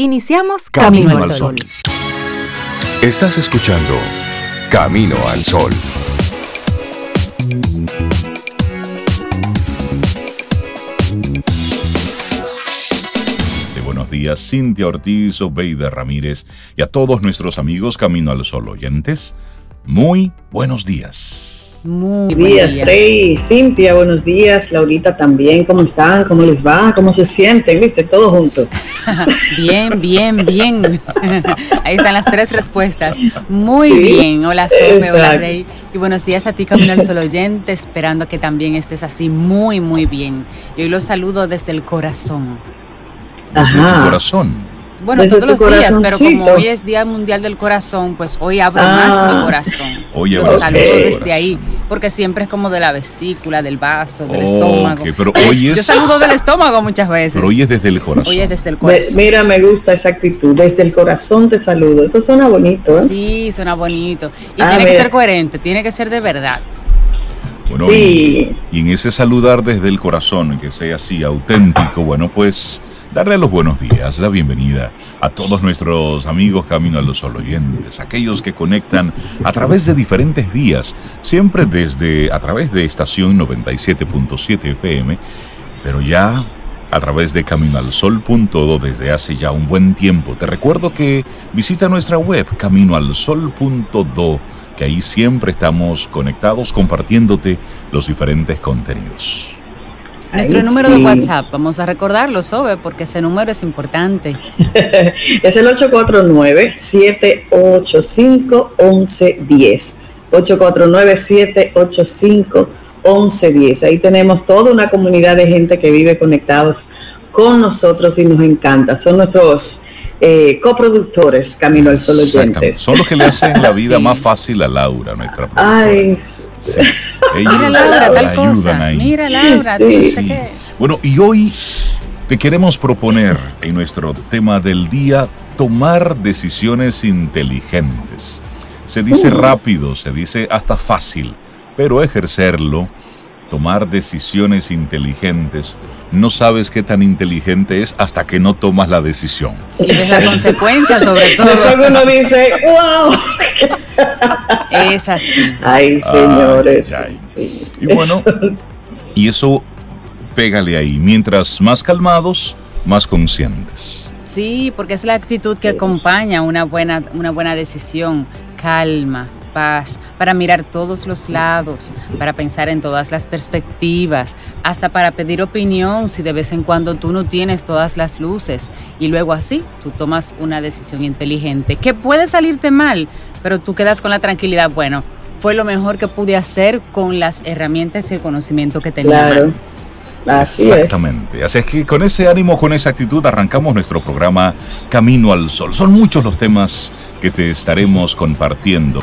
Iniciamos Camino, al Sol. Estás escuchando Camino al Sol. De buenos días, Cintia Ortiz, Obeida Ramírez y a todos nuestros amigos Camino al Sol oyentes. Muy buenos días. Muy buenos días, Rey, Cintia, buenos días, Laurita también, ¿cómo están? ¿Cómo les va? ¿Cómo se sienten? ¿Viste? Todo junto. bien, bien, bien. Ahí están las tres respuestas. Muy bien. Hola, Sobe, hola, Rey. Y buenos días a ti, Camino al Sol oyente, esperando que también estés así muy, muy bien. Y hoy los saludo desde el corazón. Desde el corazón. Bueno, todos los días, pero como hoy es Día Mundial del Corazón, pues hoy abro más mi ah. corazón. Oye, Los saludo desde ahí, porque siempre es como de la vesícula, del vaso, del estómago. Pero hoy es... Yo saludo del estómago muchas veces. Pero hoy es desde el corazón. Hoy es desde el corazón. Mira, me gusta esa actitud, desde el corazón te saludo. Eso suena bonito, ¿eh? Sí, suena bonito. Y tiene que ser coherente, tiene que ser de verdad. Bueno, sí. y en ese saludar desde el corazón, que sea así auténtico, bueno, pues darle los buenos días, la bienvenida a todos nuestros amigos Camino a los Sol oyentes, aquellos que conectan a través de diferentes vías, siempre desde a través de estación 97.7 FM, pero ya a través de caminoalsol.do desde hace ya un buen tiempo. Te recuerdo que visita nuestra web caminoalsol.do, que ahí siempre estamos conectados compartiéndote los diferentes contenidos. Nuestro número de WhatsApp, vamos a recordarlo, Sobe, porque ese número es importante. es el 849-785-1110. 849-785-1110. Ahí tenemos toda una comunidad de gente que vive conectados con nosotros y nos encanta. Son nuestros eh, coproductores Camino al Sol oyentes. Son los que le hacen la vida más fácil a Laura, nuestra productora. Ay, Mira Laura, tal cosa. Mira Laura, Bueno, y hoy te queremos proponer en nuestro tema del día tomar decisiones inteligentes. Se dice uh. rápido, se dice hasta fácil, pero ejercerlo, tomar decisiones inteligentes, no sabes qué tan inteligente es hasta que no tomas la decisión. Y de la consecuencia sobre todo. Después uno dice, wow. Es así. Ay, señores. Y bueno, y eso pégale ahí. Mientras más calmados, más conscientes. Sí, porque es la actitud que acompaña una buena, una buena decisión. Calma, paz, para mirar todos los lados, para pensar en todas las perspectivas, hasta para pedir opinión si de vez en cuando tú no tienes todas las luces. Y luego así tú tomas una decisión inteligente que puede salirte mal, pero tú quedas con la tranquilidad, bueno, fue lo mejor que pude hacer con las herramientas y el conocimiento que tenía. Claro. Así Exactamente. Así es que con ese ánimo, con esa actitud, arrancamos nuestro programa Camino al Sol. Son muchos los temas que te estaremos compartiendo.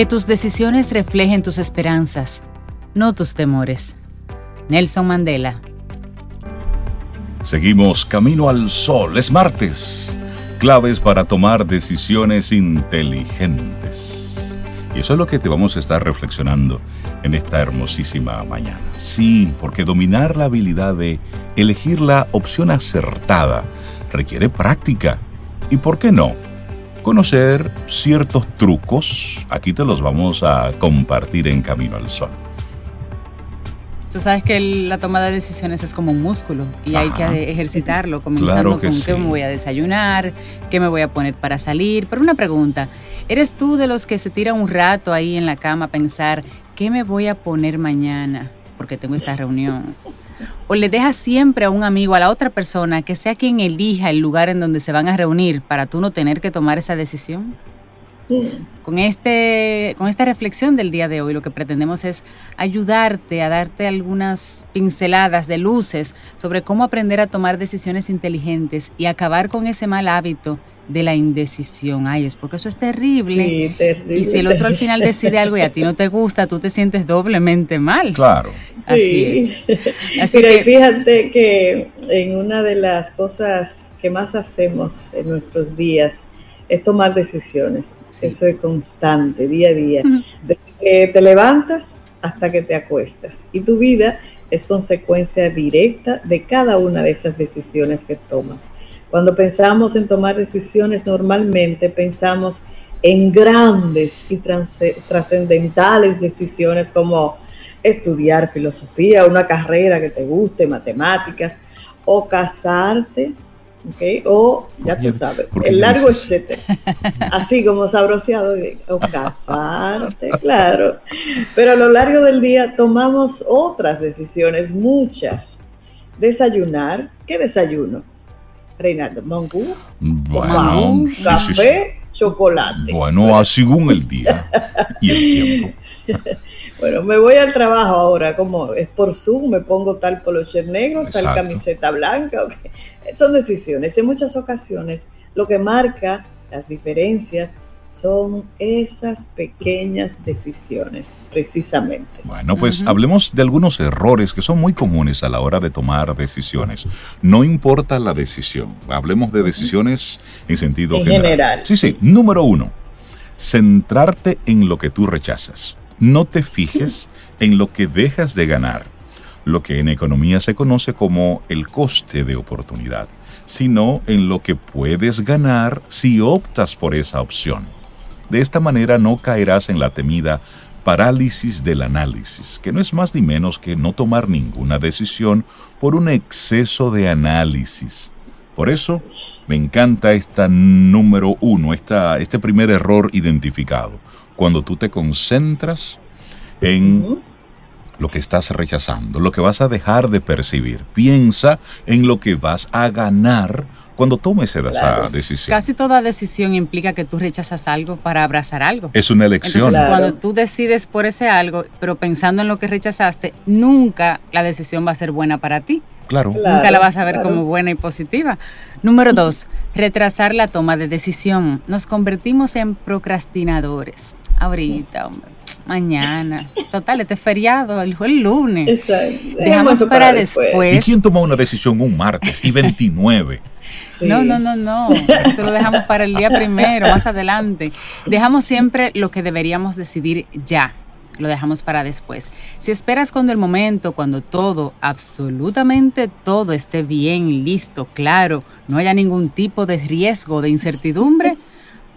Que tus decisiones reflejen tus esperanzas, no tus temores. Nelson Mandela Seguimos camino al sol. Es martes. Claves para tomar decisiones inteligentes. Y eso es lo que te vamos a estar reflexionando en esta hermosísima mañana. Sí, porque dominar la habilidad de elegir la opción acertada requiere práctica. ¿Y por qué no? Conocer ciertos trucos. Aquí te los vamos a compartir en Camino al Sol. Tú sabes que la toma de decisiones es como un músculo y hay que ejercitarlo, comenzando con qué me voy a desayunar, qué me voy a poner para salir. Pero una pregunta, ¿eres tú de los que se tira un rato ahí en la cama a pensar qué me voy a poner mañana porque tengo esta reunión? ¿O le dejas siempre a un amigo, a la otra persona, que sea quien elija el lugar en donde se van a reunir para tú no tener que tomar esa decisión? Con, este, con esta reflexión del día de hoy, lo que pretendemos es ayudarte a darte algunas pinceladas de luces sobre cómo aprender a tomar decisiones inteligentes y acabar con ese mal hábito de la indecisión. Ay, es porque eso es terrible. Sí, terrible. Y si el otro al final decide algo y a ti no te gusta, tú te sientes doblemente mal. Claro. Sí. Así Mira, y fíjate que en una de las cosas que más hacemos en nuestros días es tomar decisiones. Eso es constante, día a día. Desde que te levantas hasta que te acuestas. Y tu vida es consecuencia directa de cada una de esas decisiones que tomas. Cuando pensamos en tomar decisiones, normalmente pensamos en grandes y trascendentales decisiones como estudiar filosofía, una carrera que te guste, matemáticas, o casarte, o ya tú sabes, el largo etcétera. Así como sabroseado, o casarte, claro. Pero a lo largo del día tomamos otras decisiones, muchas. Desayunar, ¿qué desayuno? Reinaldo, mangú, bueno, café, chocolate. Bueno, según el día y el tiempo. Bueno, me voy al trabajo ahora, como es por Zoom, me pongo tal polocher negro, tal camiseta blanca. Son decisiones. En muchas ocasiones lo que marca las diferencias son esas pequeñas decisiones, precisamente. Bueno, pues hablemos de algunos errores que son muy comunes a la hora de tomar decisiones. No importa la decisión, hablemos de decisiones en sentido general. general. Sí, sí. Número uno, centrarte en lo que tú rechazas. No te fijes en lo que dejas de ganar, lo que en economía se conoce como el coste de oportunidad, sino en lo que puedes ganar si optas por esa opción. De esta manera no caerás en la temida parálisis del análisis, que no es más ni menos que no tomar ninguna decisión por un exceso de análisis. Por eso me encanta esta número uno, esta, este primer error identificado. Cuando tú te concentras en lo que estás rechazando, lo que vas a dejar de percibir. Piensa en lo que vas a ganar cuando tomes esa decisión. Casi toda decisión implica que tú rechazas algo para abrazar algo. Es una elección. Entonces, cuando tú decides por ese algo, pero pensando en lo que rechazaste, nunca la decisión va a ser buena para ti. Claro. Nunca la vas a ver como buena y positiva. Número dos, retrasar la toma de decisión. Nos convertimos en procrastinadores. Ahorita, hombre mañana. Total, este es feriado, el, el lunes. Exacto. Dejamos para, después. ¿Y quién toma una decisión un martes y 29? No, no, no, no. Eso lo dejamos para el día primero, más adelante. Dejamos siempre lo que deberíamos decidir ya. Lo dejamos para después. Si esperas cuando el momento, cuando todo, absolutamente todo esté bien, listo, claro, no haya ningún tipo de riesgo, de incertidumbre,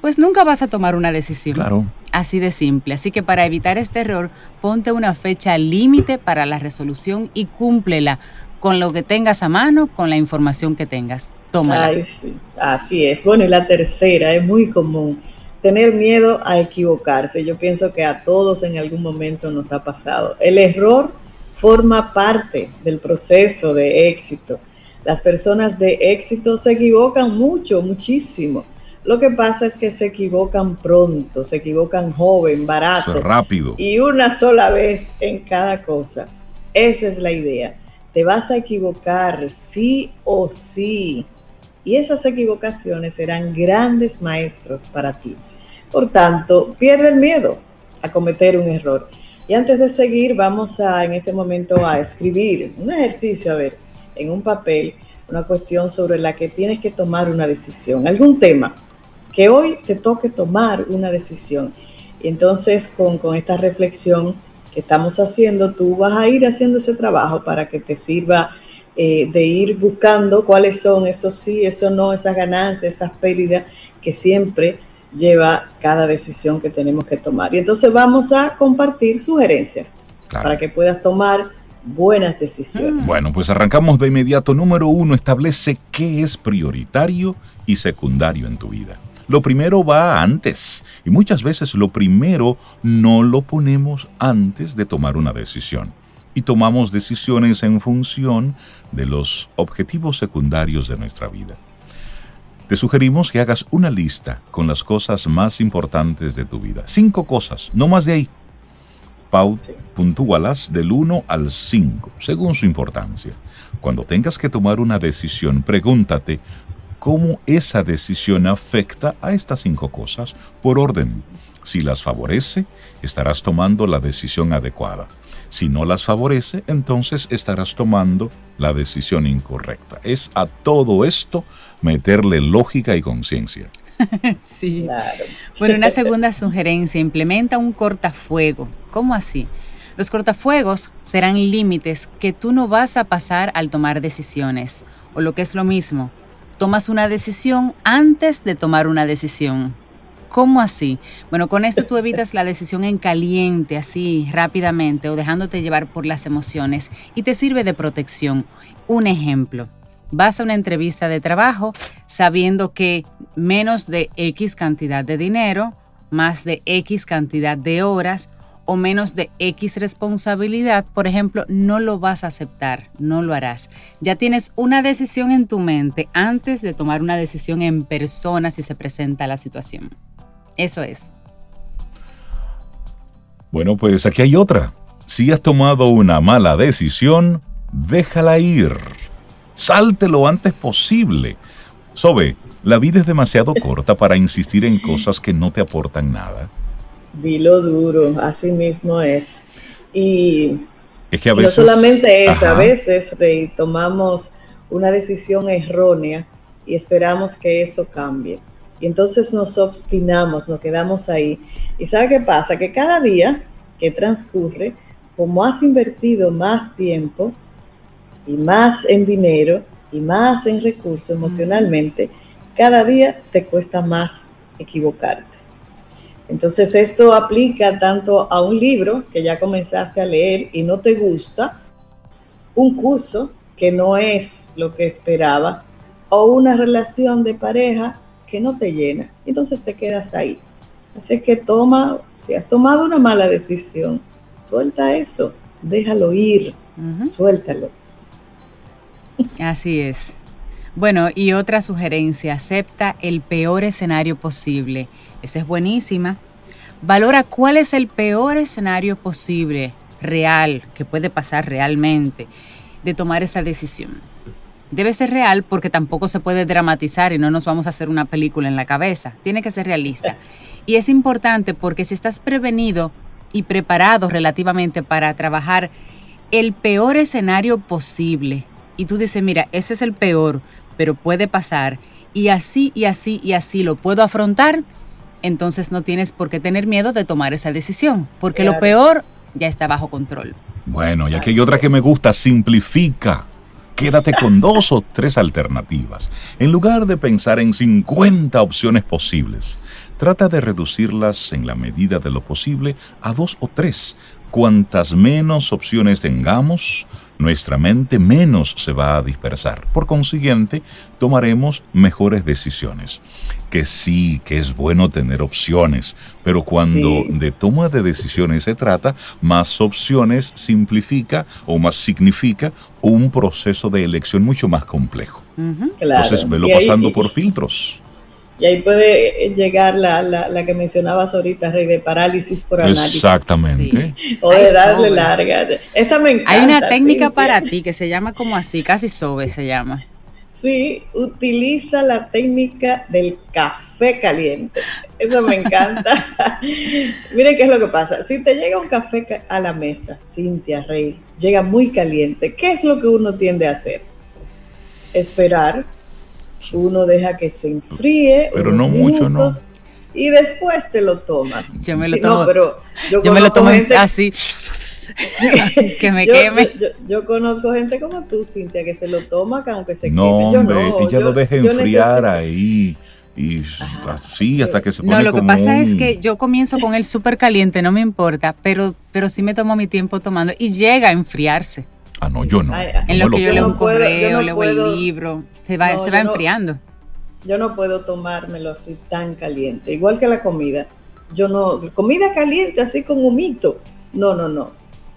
pues nunca vas a tomar una decisión. Claro. Así de simple. Así que para evitar este error, ponte una fecha límite para la resolución y cúmplela con lo que tengas a mano, con la información que tengas. Ay, sí, así es. Bueno, y la tercera es muy común, tener miedo a equivocarse. Yo pienso que a todos en algún momento nos ha pasado. El error forma parte del proceso de éxito. Las personas de éxito se equivocan mucho, muchísimo. Lo que pasa es que se equivocan pronto, se equivocan joven, barato. Rápido. Y una sola vez en cada cosa. Esa es la idea. Te vas a equivocar sí o sí y esas equivocaciones serán grandes maestros para ti. Por tanto, pierde el miedo a cometer un error. Y antes de seguir, vamos a en este momento a escribir un ejercicio, a ver, en un papel, una cuestión sobre la que tienes que tomar una decisión, algún tema que hoy te toque tomar una decisión. Y entonces con, con esta reflexión que estamos haciendo, tú vas a ir haciendo ese trabajo para que te sirva eh, de ir buscando cuáles son esos sí, eso no, esas ganancias, esas pérdidas que siempre lleva cada decisión que tenemos que tomar. Y entonces vamos a compartir sugerencias para que puedas tomar buenas decisiones. Bueno, pues arrancamos de inmediato. Número uno, establece qué es prioritario y secundario en tu vida. Lo primero va antes y muchas veces lo primero no lo ponemos antes de tomar una decisión y tomamos decisiones en función de los objetivos secundarios de nuestra vida. te sugerimos que hagas una lista con las cosas más importantes de tu vida. Cinco cosas, no más de ahí. Paut, puntúalas del 1 al 5, según su importancia. Cuando tengas que tomar una decisión, pregúntate cómo esa decisión afecta a estas cinco cosas por orden. Si las favorece, estarás tomando la decisión adecuada. Si no las favorece, entonces estarás tomando la decisión incorrecta. Es a todo esto meterle lógica y conciencia. sí. Bueno, una segunda sugerencia, implementa un cortafuego. ¿Cómo así? Los cortafuegos serán límites que tú no vas a pasar al tomar decisiones. O lo que es lo mismo, tomas una decisión antes de tomar una decisión. ¿Cómo así? Bueno, con esto tú evitas la decisión en caliente, así rápidamente, o dejándote llevar por las emociones, y te sirve de protección. Un ejemplo, vas a una entrevista de trabajo sabiendo que menos de X cantidad de dinero, más de X cantidad de horas o menos de X responsabilidad, por ejemplo, no lo vas a aceptar, no lo harás. Ya tienes una decisión en tu mente antes de tomar una decisión en persona si se presenta la situación. Eso es. Bueno, pues aquí hay otra. Si has tomado una mala decisión, déjala ir. Salte lo antes posible. Sobe, la vida es demasiado corta para insistir en cosas que no te aportan nada. Dilo duro, así mismo es. Y, es que a veces, no solamente es, a veces tomamos una decisión errónea y esperamos que eso cambie. Y entonces nos obstinamos, nos quedamos ahí. ¿Y sabe qué pasa? Que cada día que transcurre, como has invertido más tiempo, y más en dinero y más en recursos emocionalmente, cada día te cuesta más equivocarte. Entonces esto aplica tanto a un libro que ya comenzaste a leer y no te gusta, un curso que no es lo que esperabas o una relación de pareja que no te llena. Entonces te quedas ahí. Así que toma, si has tomado una mala decisión, suelta eso, déjalo ir, suéltalo Así es. Bueno, y otra sugerencia, acepta el peor escenario posible. Esa es buenísima. Valora cuál es el peor escenario posible, real, que puede pasar realmente, de tomar esa decisión. Debe ser real porque tampoco se puede dramatizar y no nos vamos a hacer una película en la cabeza. Tiene que ser realista. Y es importante porque si estás prevenido y preparado relativamente para trabajar el peor escenario posible, y tú dices, mira, ese es el peor, pero puede pasar, y así y así y así lo puedo afrontar, entonces no tienes por qué tener miedo de tomar esa decisión, porque lo peor ya está bajo control. Bueno, y aquí hay otra que me gusta, simplifica. Quédate con dos o tres alternativas. En lugar de pensar en 50 opciones posibles, trata de reducirlas en la medida de lo posible a dos o tres. Cuantas menos opciones tengamos, nuestra mente menos se va a dispersar. Por consiguiente, tomaremos mejores decisiones. Que sí, que es bueno tener opciones, pero cuando de toma de decisiones se trata, más opciones simplifica o más significa un proceso de elección mucho más complejo. Entonces, velo pasando por filtros. Y ahí puede llegar la, la, que mencionabas ahorita, Rey, de parálisis por análisis. Exactamente. O de darle larga. Esta me encanta. Hay una técnica para ti que se llama como así, casi sobe se llama. Sí, utiliza la técnica del café caliente. Eso me encanta. Miren qué es lo que pasa. Si te llega un café a la mesa, Cintia Rey, llega muy caliente, ¿qué es lo que uno tiende a hacer? Esperar uno deja que se enfríe. Pero no mucho, ¿no? Y después te lo tomas. Yo me lo tomo. pero yo, me lo tomo así. que me queme. Yo, conozco gente como tú, Cintia, que se lo toma aunque se queme. Yo no, ella lo deja enfriar ahí y así hasta que se pone No, lo que pasa es que yo comienzo con el súper caliente, no me importa, pero, pero sí me tomo mi tiempo tomando y llega a enfriarse. Ah, no, yo no. en lo, que yo leo un correo, leo el libro, se va, se va enfriando. yo no puedo tomármelo así tan caliente, igual que la comida. Yo no, comida caliente así con humito. No, no, no.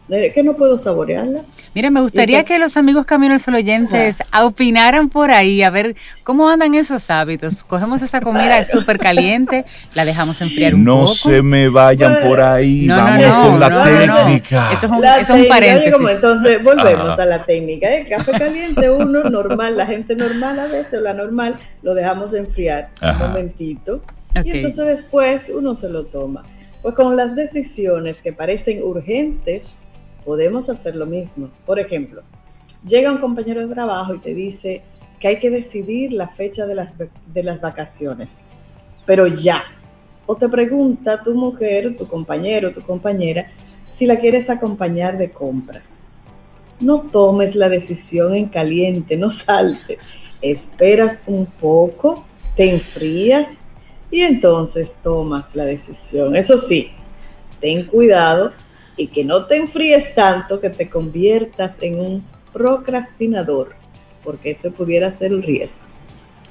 Que no puedo saborearla. Mira, me gustaría que los amigos Camino al Sol oyentes opinaran por ahí, a ver cómo andan esos hábitos. Cogemos esa comida súper caliente, la dejamos enfriar un poco. No se me vayan por ahí, vamos con la técnica. Eso es un, eso es un paréntesis. entonces, volvemos a la técnica. El café caliente, uno normal, la gente normal a veces, o la normal, lo dejamos enfriar un momentito. Y entonces después uno se lo toma. Pues con las decisiones que parecen urgentes, podemos hacer lo mismo. Por ejemplo, llega un compañero de trabajo y te dice que hay que decidir la fecha de las, de las vacaciones, pero ya. O te pregunta tu mujer, tu compañero, tu compañera, si la quieres acompañar de compras. No tomes la decisión en caliente, no salte. Esperas un poco, te enfrías y entonces tomas la decisión. Eso sí, ten cuidado y que no te enfríes tanto que te conviertas en un procrastinador, porque eso pudiera ser el riesgo.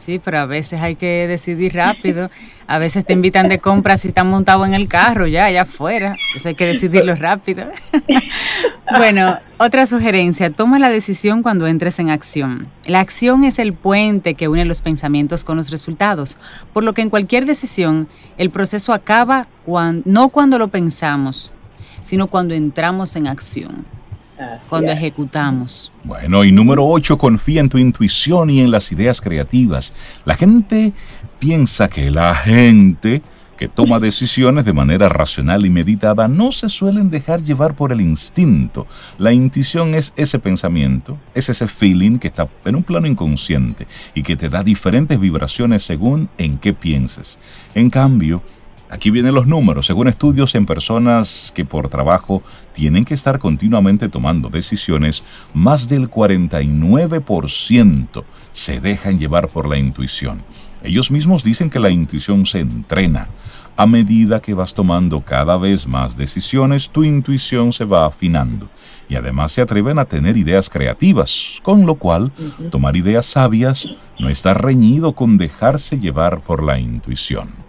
Sí, pero a veces hay que decidir rápido. A veces te invitan de compras y están montados en el carro ya, allá afuera. Eso hay que decidirlo rápido. bueno, otra sugerencia, toma la decisión cuando entres en acción. La acción es el puente que une los pensamientos con los resultados, por lo que en cualquier decisión el proceso acaba no cuando lo pensamos, sino cuando entramos en acción, cuando ejecutamos. Bueno, y número 8, confía en tu intuición y en las ideas creativas. La gente piensa que la gente que toma decisiones de manera racional y meditada no se suelen dejar llevar por el instinto. La intuición es ese pensamiento, es ese feeling que está en un plano inconsciente y que te da diferentes vibraciones según en qué pienses. En cambio, Aquí vienen los números. Según estudios en personas que por trabajo tienen que estar continuamente tomando decisiones, más del 49% se dejan llevar por la intuición. Ellos mismos dicen que la intuición se entrena. A medida que vas tomando cada vez más decisiones, tu intuición se va afinando. Y además se atreven a tener ideas creativas, con lo cual tomar ideas sabias no está reñido con dejarse llevar por la intuición.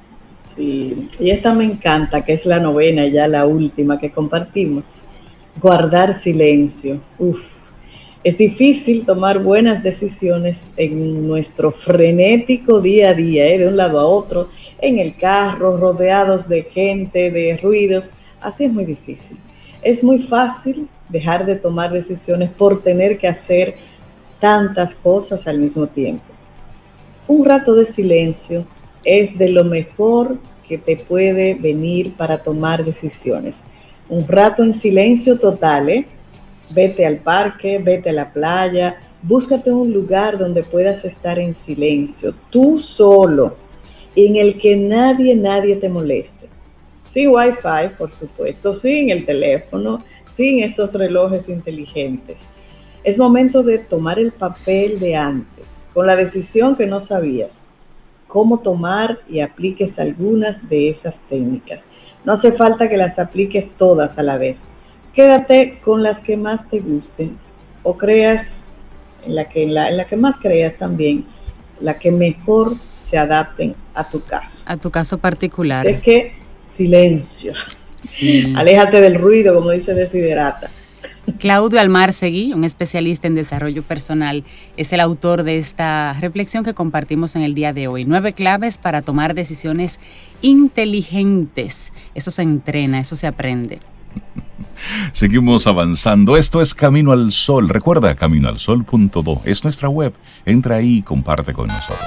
Sí, y esta me encanta, que es la novena, ya la última que compartimos. Guardar silencio. Uf, es difícil tomar buenas decisiones en nuestro frenético día a día, ¿eh? de un lado a otro, en el carro, rodeados de gente, de ruidos. Así es muy difícil. Es muy fácil dejar de tomar decisiones por tener que hacer tantas cosas al mismo tiempo. Un rato de silencio es de lo mejor que te puede venir para tomar decisiones. Un rato en silencio total, ¿eh? Vete al parque, vete a la playa, búscate un lugar donde puedas estar en silencio, tú solo, en el que nadie, nadie te moleste. Sin wifi, por supuesto, sin el teléfono, sin esos relojes inteligentes. Es momento de tomar el papel de antes, con la decisión que no sabías cómo tomar y apliques algunas de esas técnicas. No hace falta que las apliques todas a la vez. Quédate con las que más te gusten o creas en la que, en la, que más creas también, la que mejor se adapten a tu caso. A tu caso particular. Sé que silencio. Aléjate del ruido, como dice Desiderata. Claudio Almarcegui, un especialista en desarrollo personal, es el autor de esta reflexión que compartimos en el día de hoy. Nueve claves para tomar decisiones inteligentes. Eso se entrena, eso se aprende. Seguimos avanzando. Esto es Camino al Sol. Recuerda, caminoalsol.do. Es nuestra web. Entra ahí y comparte con nosotros.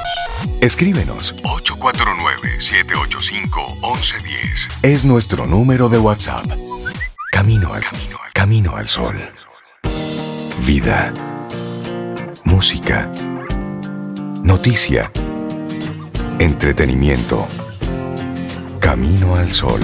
Escríbenos 849-785-1110. Es nuestro número de WhatsApp. Camino al camino, camino al sol. Vida. Música. Noticia. Entretenimiento. Camino al sol.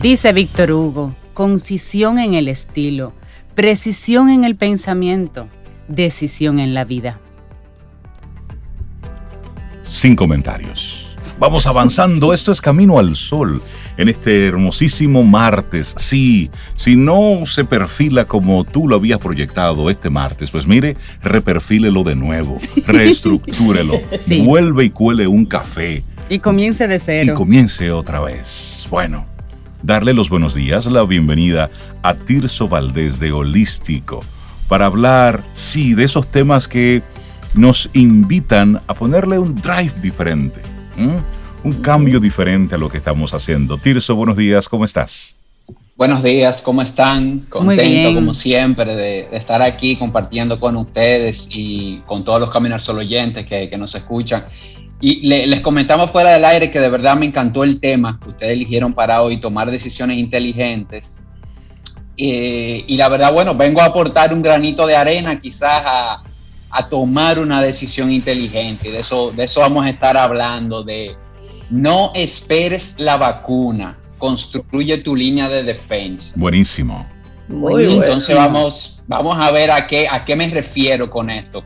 Dice Víctor Hugo, concisión en el estilo, precisión en el pensamiento, decisión en la vida. Sin comentarios. Vamos avanzando. Esto es Camino al Sol en este hermosísimo martes. Sí, si no se perfila como tú lo habías proyectado este martes, pues mire, reperfílelo de nuevo, reestructúrelo, vuelve y cuele un café. Y comience de cero. Y comience otra vez. Bueno, darle los buenos días, la bienvenida a Tirso Valdés de Holístico para hablar, sí, de esos temas que nos invitan a ponerle un drive diferente, un cambio diferente a lo que estamos haciendo. Tirso, buenos días, ¿cómo estás? Buenos días, ¿cómo están? Contento como siempre de, estar aquí compartiendo con ustedes y con todos los Caminar Solo oyentes que, nos escuchan. Y les comentamos fuera del aire que de verdad me encantó el tema que ustedes eligieron para hoy, tomar decisiones inteligentes. Eh, y la verdad, bueno, vengo a aportar un granito de arena quizás a, a tomar una decisión inteligente. De eso, de eso vamos a estar hablando, de no esperes la vacuna, construye tu línea de defensa. Buenísimo. Muy Entonces vamos, vamos a ver a qué, a qué me refiero con esto.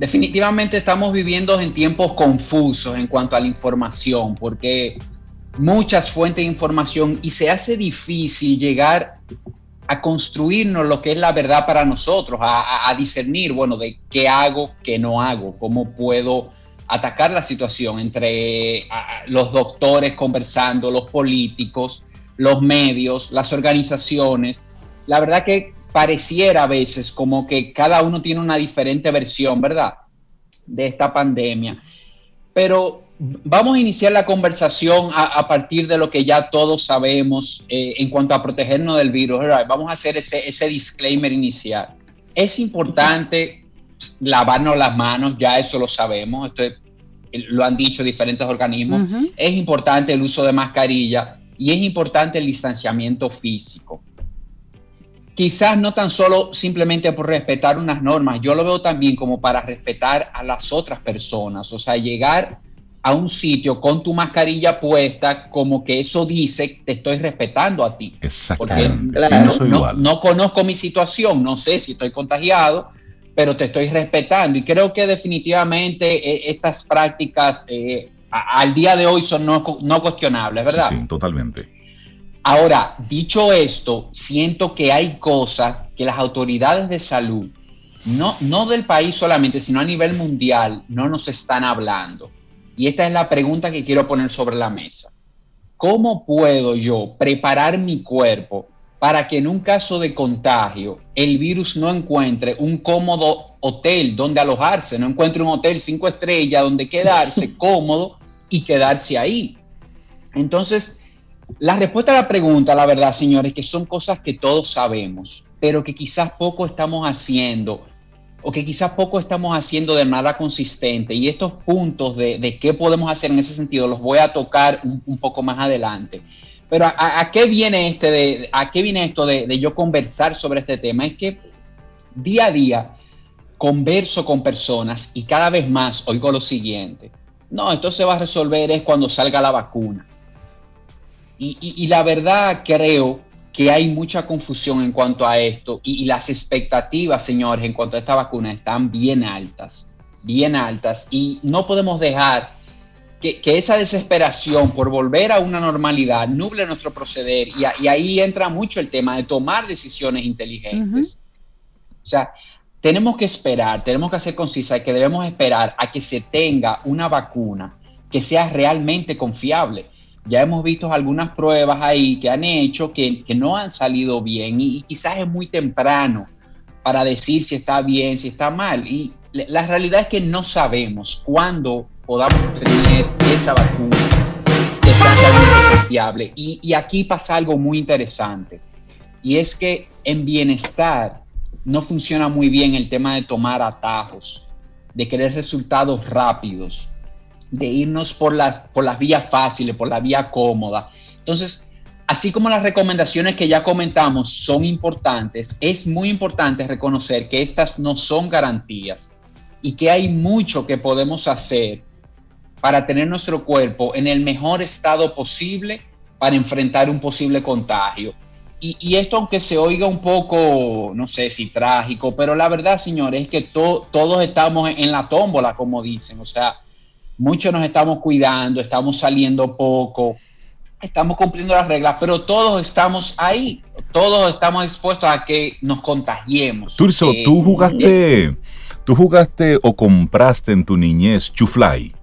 Definitivamente estamos viviendo en tiempos confusos en cuanto a la información, porque muchas fuentes de información y se hace difícil llegar a construirnos lo que es la verdad para nosotros, a, discernir, bueno, de qué hago, qué no hago, cómo puedo atacar la situación entre los doctores conversando, los políticos, los medios, las organizaciones. La verdad que pareciera a veces como que cada uno tiene una diferente versión, ¿verdad? De esta pandemia. Pero vamos a iniciar la conversación a, partir de lo que ya todos sabemos eh, en cuanto a protegernos del virus. Vamos a hacer ese, ese disclaimer inicial. Es importante lavarnos las manos, ya eso lo sabemos, esto lo han dicho diferentes organismos. Es importante el uso de mascarilla y es importante el distanciamiento físico. Quizás no tan solo simplemente por respetar unas normas, yo lo veo también como para respetar a las otras personas, o sea, llegar a un sitio con tu mascarilla puesta, como que eso dice, te estoy respetando a ti. Exactamente. no, conozco mi situación, no sé si estoy contagiado, pero te estoy respetando. Y creo que definitivamente eh, estas prácticas eh, al día de hoy son no, no cuestionables, ¿verdad? Sí, totalmente. Ahora, dicho esto, siento que hay cosas que las autoridades de salud, no, no del país solamente, sino a nivel mundial, no nos están hablando. Y esta es la pregunta que quiero poner sobre la mesa. ¿Cómo puedo yo preparar mi cuerpo para que en un caso de contagio el virus no encuentre un cómodo hotel donde alojarse, no encuentre un hotel cinco estrellas donde quedarse cómodo y quedarse ahí? Entonces, la respuesta a la pregunta, la verdad, señores, que son cosas que todos sabemos, pero que quizás poco estamos haciendo o que quizás poco estamos haciendo de manera consistente y estos puntos de, qué podemos hacer en ese sentido los voy a tocar un, poco más adelante. Pero a, qué viene este de, a qué viene esto de, yo conversar sobre este tema? Es que día a día converso con personas y cada vez más oigo lo siguiente. No, esto se va a resolver es cuando salga la vacuna. Y la verdad creo que hay mucha confusión en cuanto a esto y, las expectativas, señores, en cuanto a esta vacuna están bien altas, bien altas. Y no podemos dejar que, esa desesperación por volver a una normalidad nuble nuestro proceder. Y, ahí entra mucho el tema de tomar decisiones inteligentes. O sea, tenemos que esperar, tenemos que hacer concisa y que debemos esperar a que se tenga una vacuna que sea realmente confiable ya hemos visto algunas pruebas ahí que han hecho que, no han salido bien y, quizás es muy temprano para decir si está bien, si está mal. Y la realidad es que no sabemos cuándo podamos tener esa vacuna que sea realmente confiable. Y, y aquí pasa algo muy interesante y es que en bienestar no funciona muy bien el tema de tomar atajos, de querer resultados rápidos de irnos por las, por las vías fáciles, por la vía cómoda. Entonces, así como las recomendaciones que ya comentamos son importantes, es muy importante reconocer que estas no son garantías y que hay mucho que podemos hacer para tener nuestro cuerpo en el mejor estado posible para enfrentar un posible contagio. Y, esto, aunque se oiga un poco, no sé si trágico, pero la verdad, señores, es que todos estamos en la tómbola, como dicen. O sea, muchos nos estamos cuidando, estamos saliendo poco, estamos cumpliendo las reglas, pero todos estamos ahí, todos estamos expuestos a que nos contagiemos. Turso, Eh, tú jugaste, tú jugaste o compraste en tu niñez chuflay.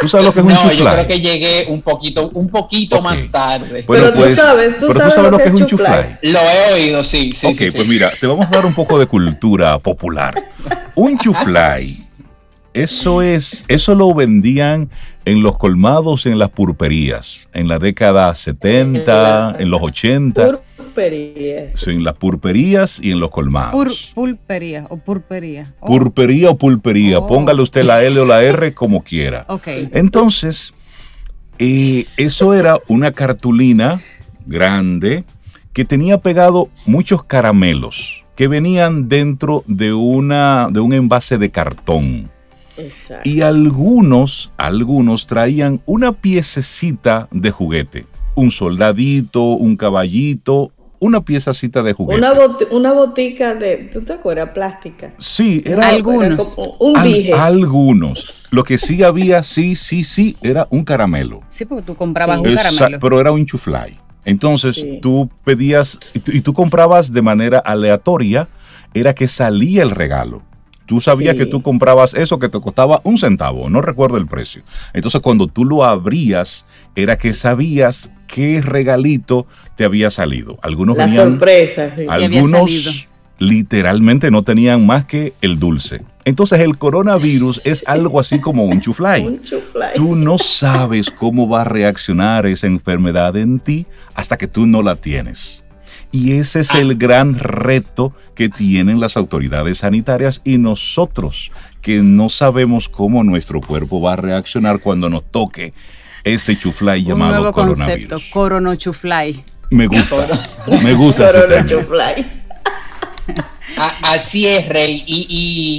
¿Tú sabes lo que es un no, chuflay? yo creo que llegué un poquito, un poquito más tarde. Bueno, Pero tú pues, sabes, tú pero sabes lo que es un chuflay. Lo he oído, sí. sí ok, sí, pues sí. mira, te vamos a dar un poco de cultura popular. Un chuflay, eso es, eso lo vendían en los colmados y en las purperías, en la década 70, en los 80, Purperías. sí, en las purperías y en los colmados. Pur- pulpería o purpería. Oh, Purpería o pulpería, Oh. póngale usted la L o la R como quiera. ok. Entonces, eh, eso era una cartulina grande que tenía pegado muchos caramelos que venían dentro de, una, de un envase de cartón. Exacto. Y algunos, algunos traían una piececita de juguete. Un soldadito, un caballito, una piececita de juguete. Una, bot- una botica de, ¿tú te acuerdas? Plástica. Sí, era Algunos. Era como un al- dije. algunos. Lo que sí había, sí, sí, sí, era un caramelo. Sí, porque tú comprabas Sí. un Esa- caramelo. pero era un chuflay. Entonces Sí. tú pedías y tú, y tú comprabas de manera aleatoria, era que salía el regalo. Tú sabías Sí. que tú comprabas eso que te costaba un centavo, no recuerdo el precio. Entonces cuando tú lo abrías, era que sabías qué regalito te había salido. Algunos La venían, sorpresa. sí. algunos literalmente no tenían más que el dulce. Entonces el coronavirus es algo así como un chuflay. Un chuflay. Tú no sabes cómo va a reaccionar esa enfermedad en ti hasta que tú no la tienes. Y ese es el gran reto que tienen las autoridades sanitarias y nosotros, que no sabemos cómo nuestro cuerpo va a reaccionar cuando nos toque ese chuflay un llamado nuevo concepto, coronavirus. coronochuflay. Me gusta, me gusta ese Corona término. chuflay. A- Así es, Rey. Y,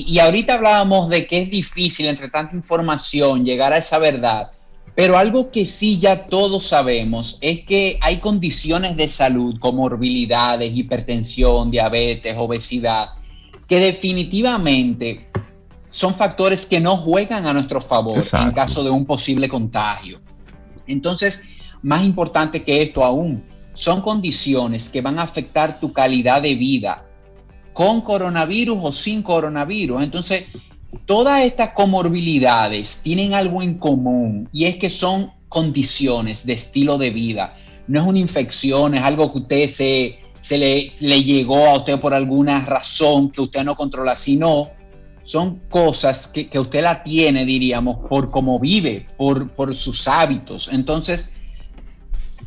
y- y ahorita hablábamos de que es difícil entre tanta información llegar a esa verdad. Pero algo que sí ya todos sabemos es que hay condiciones de salud, comorbilidades, hipertensión, diabetes, obesidad, que definitivamente son factores que no juegan a nuestro favor en caso de un posible contagio. Entonces, más importante que esto aún, son condiciones que van a afectar tu calidad de vida con coronavirus o sin coronavirus. Entonces, todas estas comorbilidades tienen algo en común y es que son condiciones de estilo de vida. No es una infección, es algo que usted se, se le, le llegó a usted por alguna razón que usted no controla, sino son cosas que, que usted la tiene, diríamos, por cómo vive, por, por sus hábitos. Entonces,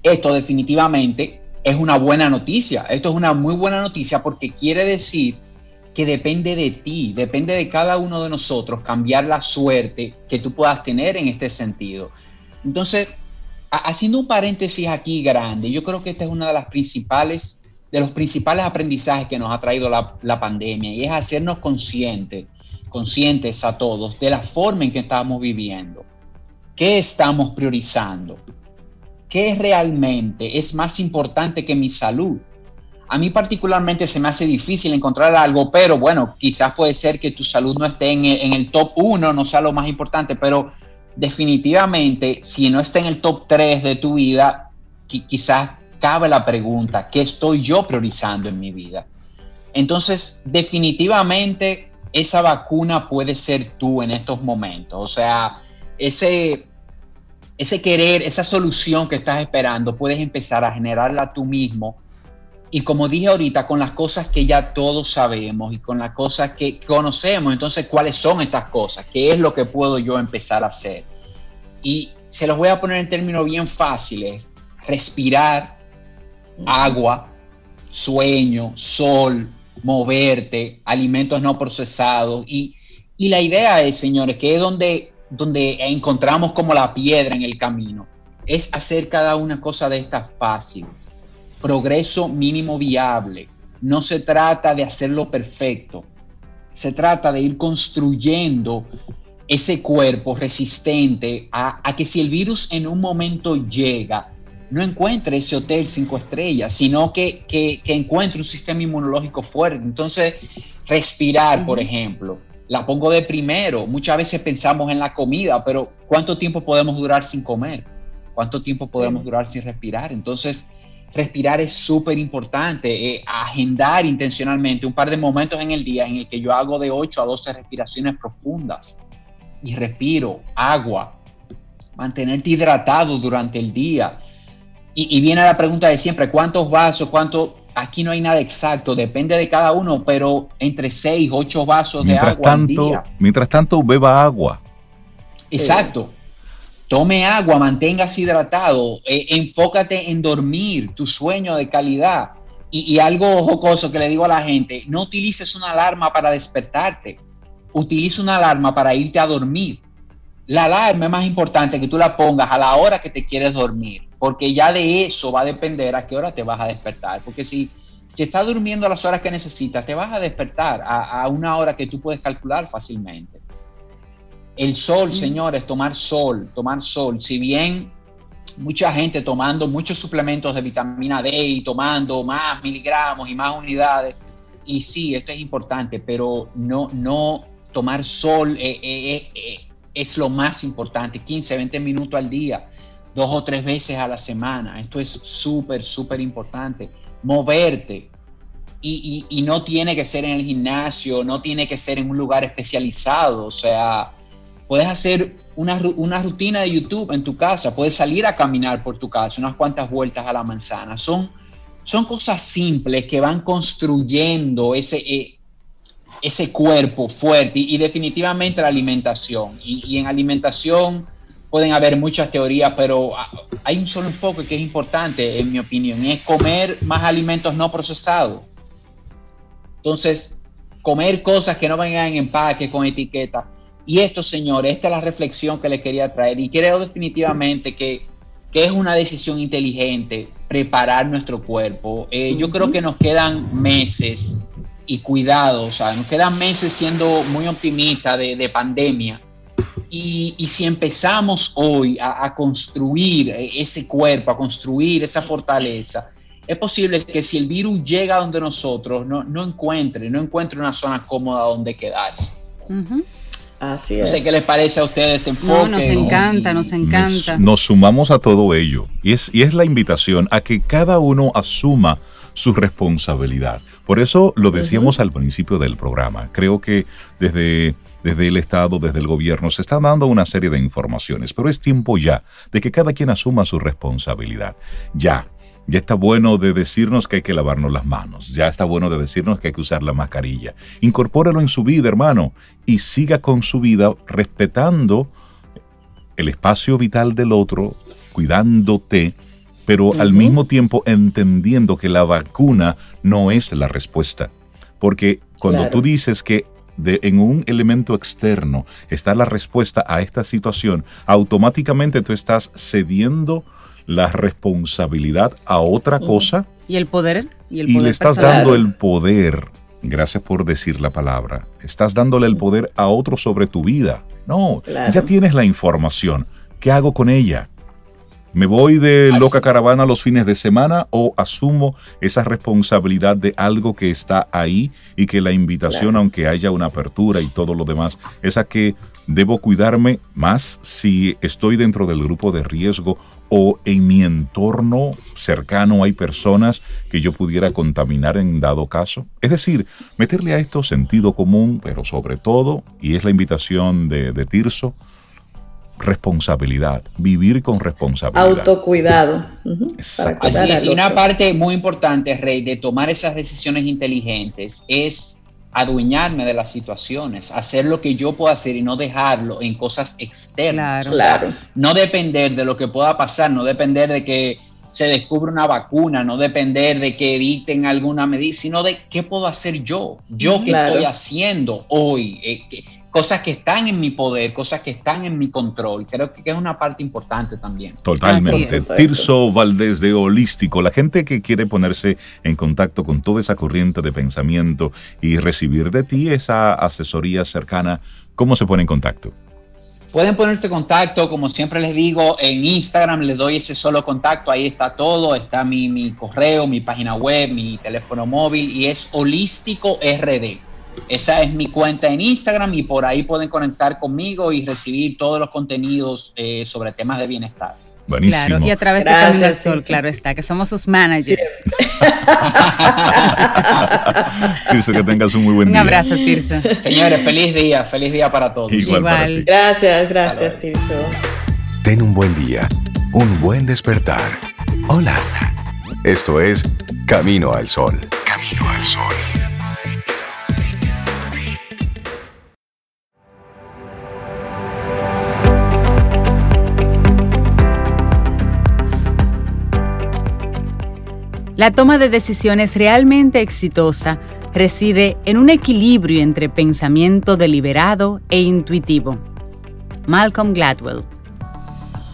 esto definitivamente es una buena noticia. Esto es una muy buena noticia porque quiere decir que depende de ti, depende de cada uno de nosotros cambiar la suerte que tú puedas tener en este sentido. Entonces, ha- haciendo un paréntesis aquí grande, yo creo que esta es una de las principales, de los principales aprendizajes que nos ha traído la, la pandemia y es hacernos conscientes, conscientes a todos de la forma en que estamos viviendo, qué estamos priorizando, qué realmente es más importante que mi salud. A mí particularmente se me hace difícil encontrar algo, pero bueno, quizás puede ser que tu salud no esté en el, top 1, no sea lo más importante, pero definitivamente si no está en el top 3 de tu vida, qui- quizás cabe la pregunta, ¿qué estoy yo priorizando en mi vida? Entonces, definitivamente esa vacuna puede ser tú en estos momentos. O sea, ese, ese querer, esa solución que estás esperando, puedes empezar a generarla tú mismo. Y como dije ahorita, con las cosas que ya todos sabemos y con las cosas que conocemos, entonces, ¿cuáles son estas cosas? ¿Qué es lo que puedo yo empezar a hacer? Y se los voy a poner en términos bien fáciles. Respirar, agua, sueño, sol, moverte, alimentos no procesados. Y, y la idea es, señores, que es donde, donde encontramos como la piedra en el camino, es hacer cada una cosa de estas fáciles. Progreso mínimo viable. No se trata de hacerlo perfecto. Se trata de ir construyendo ese cuerpo resistente a, a que si el virus en un momento llega, no encuentre ese hotel cinco estrellas, sino que, que, que encuentre un sistema inmunológico fuerte. Entonces, respirar, por ejemplo, la pongo de primero. Muchas veces pensamos en la comida, pero ¿cuánto tiempo podemos durar sin comer? ¿Cuánto tiempo podemos durar sin respirar? Entonces, respirar es súper importante. Eh, agendar intencionalmente un par de momentos en el día en el que yo hago de 8 a 12 respiraciones profundas y respiro agua. Mantenerte hidratado durante el día. Y, y viene la pregunta de siempre, ¿cuántos vasos? ¿Cuánto? Aquí no hay nada exacto, depende de cada uno, pero entre 6, 8 vasos de agua tanto, al día. Mientras tanto, beba agua. Exacto. Tome agua, manténgase hidratado, eh, enfócate en dormir, tu sueño de calidad. Y, algo jocoso que le digo a la gente, no utilices una alarma para despertarte, utiliza una alarma para irte a dormir. La alarma es más importante que tú la pongas a la hora que te quieres dormir, porque ya de eso va a depender a qué hora te vas a despertar. Porque si, si estás durmiendo a las horas que necesitas, te vas a despertar a, a una hora que tú puedes calcular fácilmente. El sol, señores, tomar sol, tomar sol. Si bien mucha gente tomando muchos suplementos de vitamina D y tomando más miligramos y más unidades, y sí, esto es importante, pero no, no tomar sol eh, eh, eh, es lo más importante, 15, 20 minutos al día, dos o tres veces a la semana. Esto es súper, súper importante. Moverte. Y, y, no tiene que ser en el gimnasio, no tiene que ser en un lugar especializado, o sea, Puedes hacer una, rutina de YouTube en tu casa, puedes salir a caminar por tu casa, unas cuantas vueltas a la manzana. Son, son cosas simples que van construyendo ese, eh, ese cuerpo fuerte y, definitivamente la alimentación. Y, en alimentación pueden haber muchas teorías, pero ah, hay un solo enfoque que es importante, en mi opinión, y es comer más alimentos no procesados. Entonces, comer cosas que no vengan en empaque con etiqueta y esto, señores, esta es la reflexión que le quería traer y creo definitivamente que, es una decisión inteligente preparar nuestro cuerpo. Eh, yo creo que nos quedan meses y cuidado, o sea, nos quedan meses siendo muy optimistas de, pandemia. Y, si empezamos hoy a, construir ese cuerpo, a construir esa fortaleza, es posible que si el virus llega donde nosotros, no, no encuentre, no encuentre una zona cómoda donde quedarse. Así no sé qué les parece a ustedes este enfoque. nos encanta, nos encanta. Nos, sumamos a todo ello. Y es, y es la invitación a que cada uno asuma su responsabilidad. Por eso lo decíamos al principio del programa. Creo que desde, desde el Estado, desde el gobierno, se están dando una serie de informaciones, pero es tiempo ya de que cada quien asuma su responsabilidad. Ya, ya está bueno de decirnos que hay que lavarnos las manos. Ya está bueno de decirnos que hay que usar la mascarilla. Incorpóralo en su vida, hermano, y siga con su vida respetando el espacio vital del otro, cuidándote, pero al mismo tiempo entendiendo que la vacuna no es la respuesta. Porque cuando tú dices que de, en un elemento externo está la respuesta a esta situación, automáticamente tú estás cediendo la responsabilidad a otra cosa. ¿Y el poder? Y, le estás dando el poder, gracias por decir la palabra, estás dándole el poder a otro sobre tu vida. No, ya tienes la información. ¿Qué hago con ella? ¿Me voy de loca caravana los fines de semana o asumo esa responsabilidad de algo que está ahí y que la invitación, aunque haya una apertura y todo lo demás, es a que debo cuidarme más si estoy dentro del grupo de riesgo o en mi entorno cercano hay personas que yo pudiera contaminar en dado caso? Es decir, meterle a esto sentido común, pero sobre todo, y es la invitación de, de Tirso, responsabilidad, vivir con responsabilidad. Autocuidado. y una parte muy importante, Rey, de tomar esas decisiones inteligentes es adueñarme de las situaciones, hacer lo que yo puedo hacer y no dejarlo en cosas externas. Claro. no depender de lo que pueda pasar, no depender de que se descubra una vacuna, no depender de que eviten alguna medida, sino de qué puedo hacer yo, yo qué estoy haciendo hoy, eh, cosas que están en mi poder, cosas que están en mi control. Creo que es una parte importante también. Totalmente. Tirso Valdés de Holístico, la gente que quiere ponerse en contacto con toda esa corriente de pensamiento y recibir de ti esa asesoría cercana, ¿cómo se pone en contacto? Pueden ponerse en contacto, como siempre les digo, en Instagram les doy ese solo contacto, ahí está todo, está mi, mi correo, mi página web, mi teléfono móvil y es holístico RD Esa es mi cuenta en Instagram y por ahí pueden conectar conmigo y recibir todos los contenidos eh, sobre temas de bienestar. Buenísimo. Claro, y a través de Camino al Sol, claro está, que somos sus managers. Tirso, que tengas un muy buen día. Un abrazo, Tirso. Señores, feliz día, feliz día para todos. Igual. Gracias, gracias, Tirso. Ten un buen día, un buen despertar. Hola. Esto es Camino al Sol. Camino al Sol. La toma de decisiones realmente exitosa reside en un equilibrio entre pensamiento deliberado e intuitivo. Malcolm Gladwell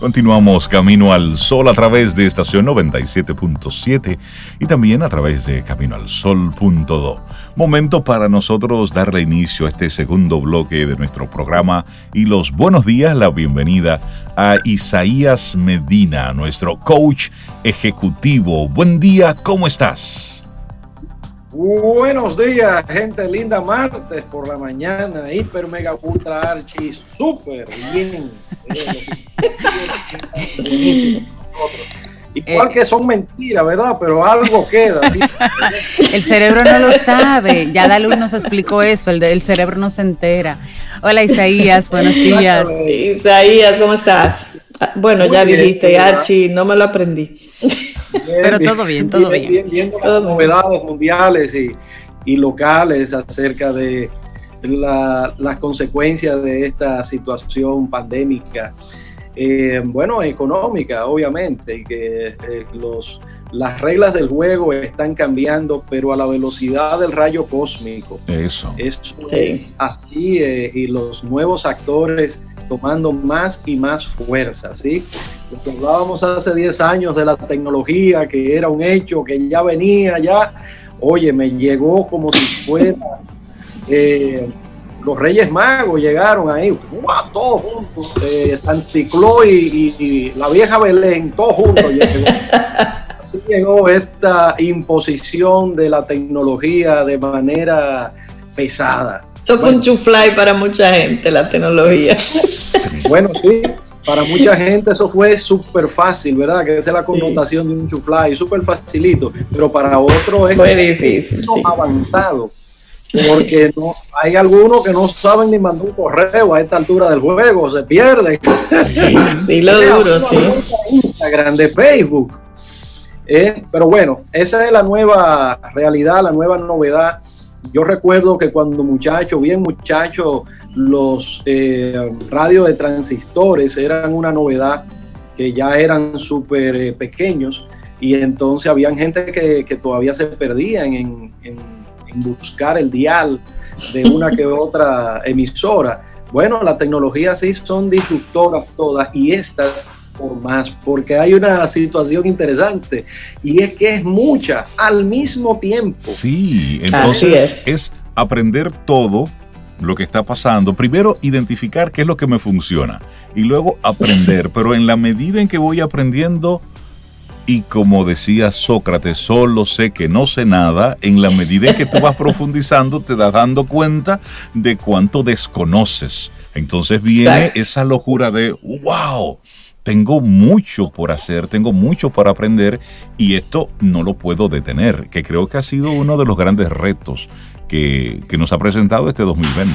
Continuamos camino al sol a través de estación 97.7 y también a través de caminoalsol.do. Momento para nosotros darle inicio a este segundo bloque de nuestro programa y los buenos días, la bienvenida a Isaías Medina, nuestro coach ejecutivo. Buen día, ¿cómo estás? Buenos días, gente linda, martes por la mañana, hiper mega ultra archi, súper bien. Igual eh, que son mentiras, ¿verdad? Pero algo queda. El cerebro no lo sabe. Ya Dalú nos explicó eso. El, el cerebro no se entera. Hola Isaías, buenos días. Isaías, ¿cómo estás? Ah, bueno, ya dijiste, Archie, no me lo aprendí. Pero todo bien, todo bien. Viendo las novedades mundiales y, y, locales acerca de la, las consecuencias de esta situación pandémica, eh, bueno, económica, obviamente, y que eh, los, las reglas del juego están cambiando, pero a la velocidad del rayo cósmico. Eso. Eso es así, eh, y los nuevos actores tomando más y más fuerza, ¿sí? Hablábamos hace 10 años de la tecnología, que era un hecho, que ya venía, ya, oye, me llegó como si fuera... Eh, los Reyes Magos llegaron ahí, todos juntos, eh, San y, la vieja Belén, todos juntos Así llegó esta imposición de la tecnología de manera pesada. Eso fue un chuflay para mucha gente, la tecnología. Bueno, sí, para mucha gente eso fue súper fácil, ¿verdad? Que esa es la connotación de un chuflay, súper facilito, pero para otros es fue difícil, avanzado. Porque no, hay algunos que no saben ni mandar un correo a esta altura del juego, se pierden. Sí, y lo duro, sí. Instagram, de Facebook. Eh, pero bueno, esa es la nueva realidad, la nueva novedad yo recuerdo que cuando muchacho, bien muchacho, los eh, radios de transistores eran una novedad, que ya eran súper eh, pequeños y entonces habían gente que, todavía se perdían en, buscar el dial de una que otra emisora. Bueno, las tecnologías sí son disruptoras todas y estas por más, porque hay una situación interesante y es que es mucha al mismo tiempo. Sí, entonces es. aprender todo lo que está pasando. Primero, identificar qué es lo que me funciona y luego aprender, pero en la medida en que voy aprendiendo, y como decía Sócrates, solo sé que no sé nada, en la medida en que tú vas profundizando, te das dando cuenta de cuánto desconoces. Entonces viene esa locura de, wow, tengo mucho por hacer, tengo mucho para aprender y esto no lo puedo detener, que creo que ha sido uno de los grandes retos que, nos ha presentado este 2020.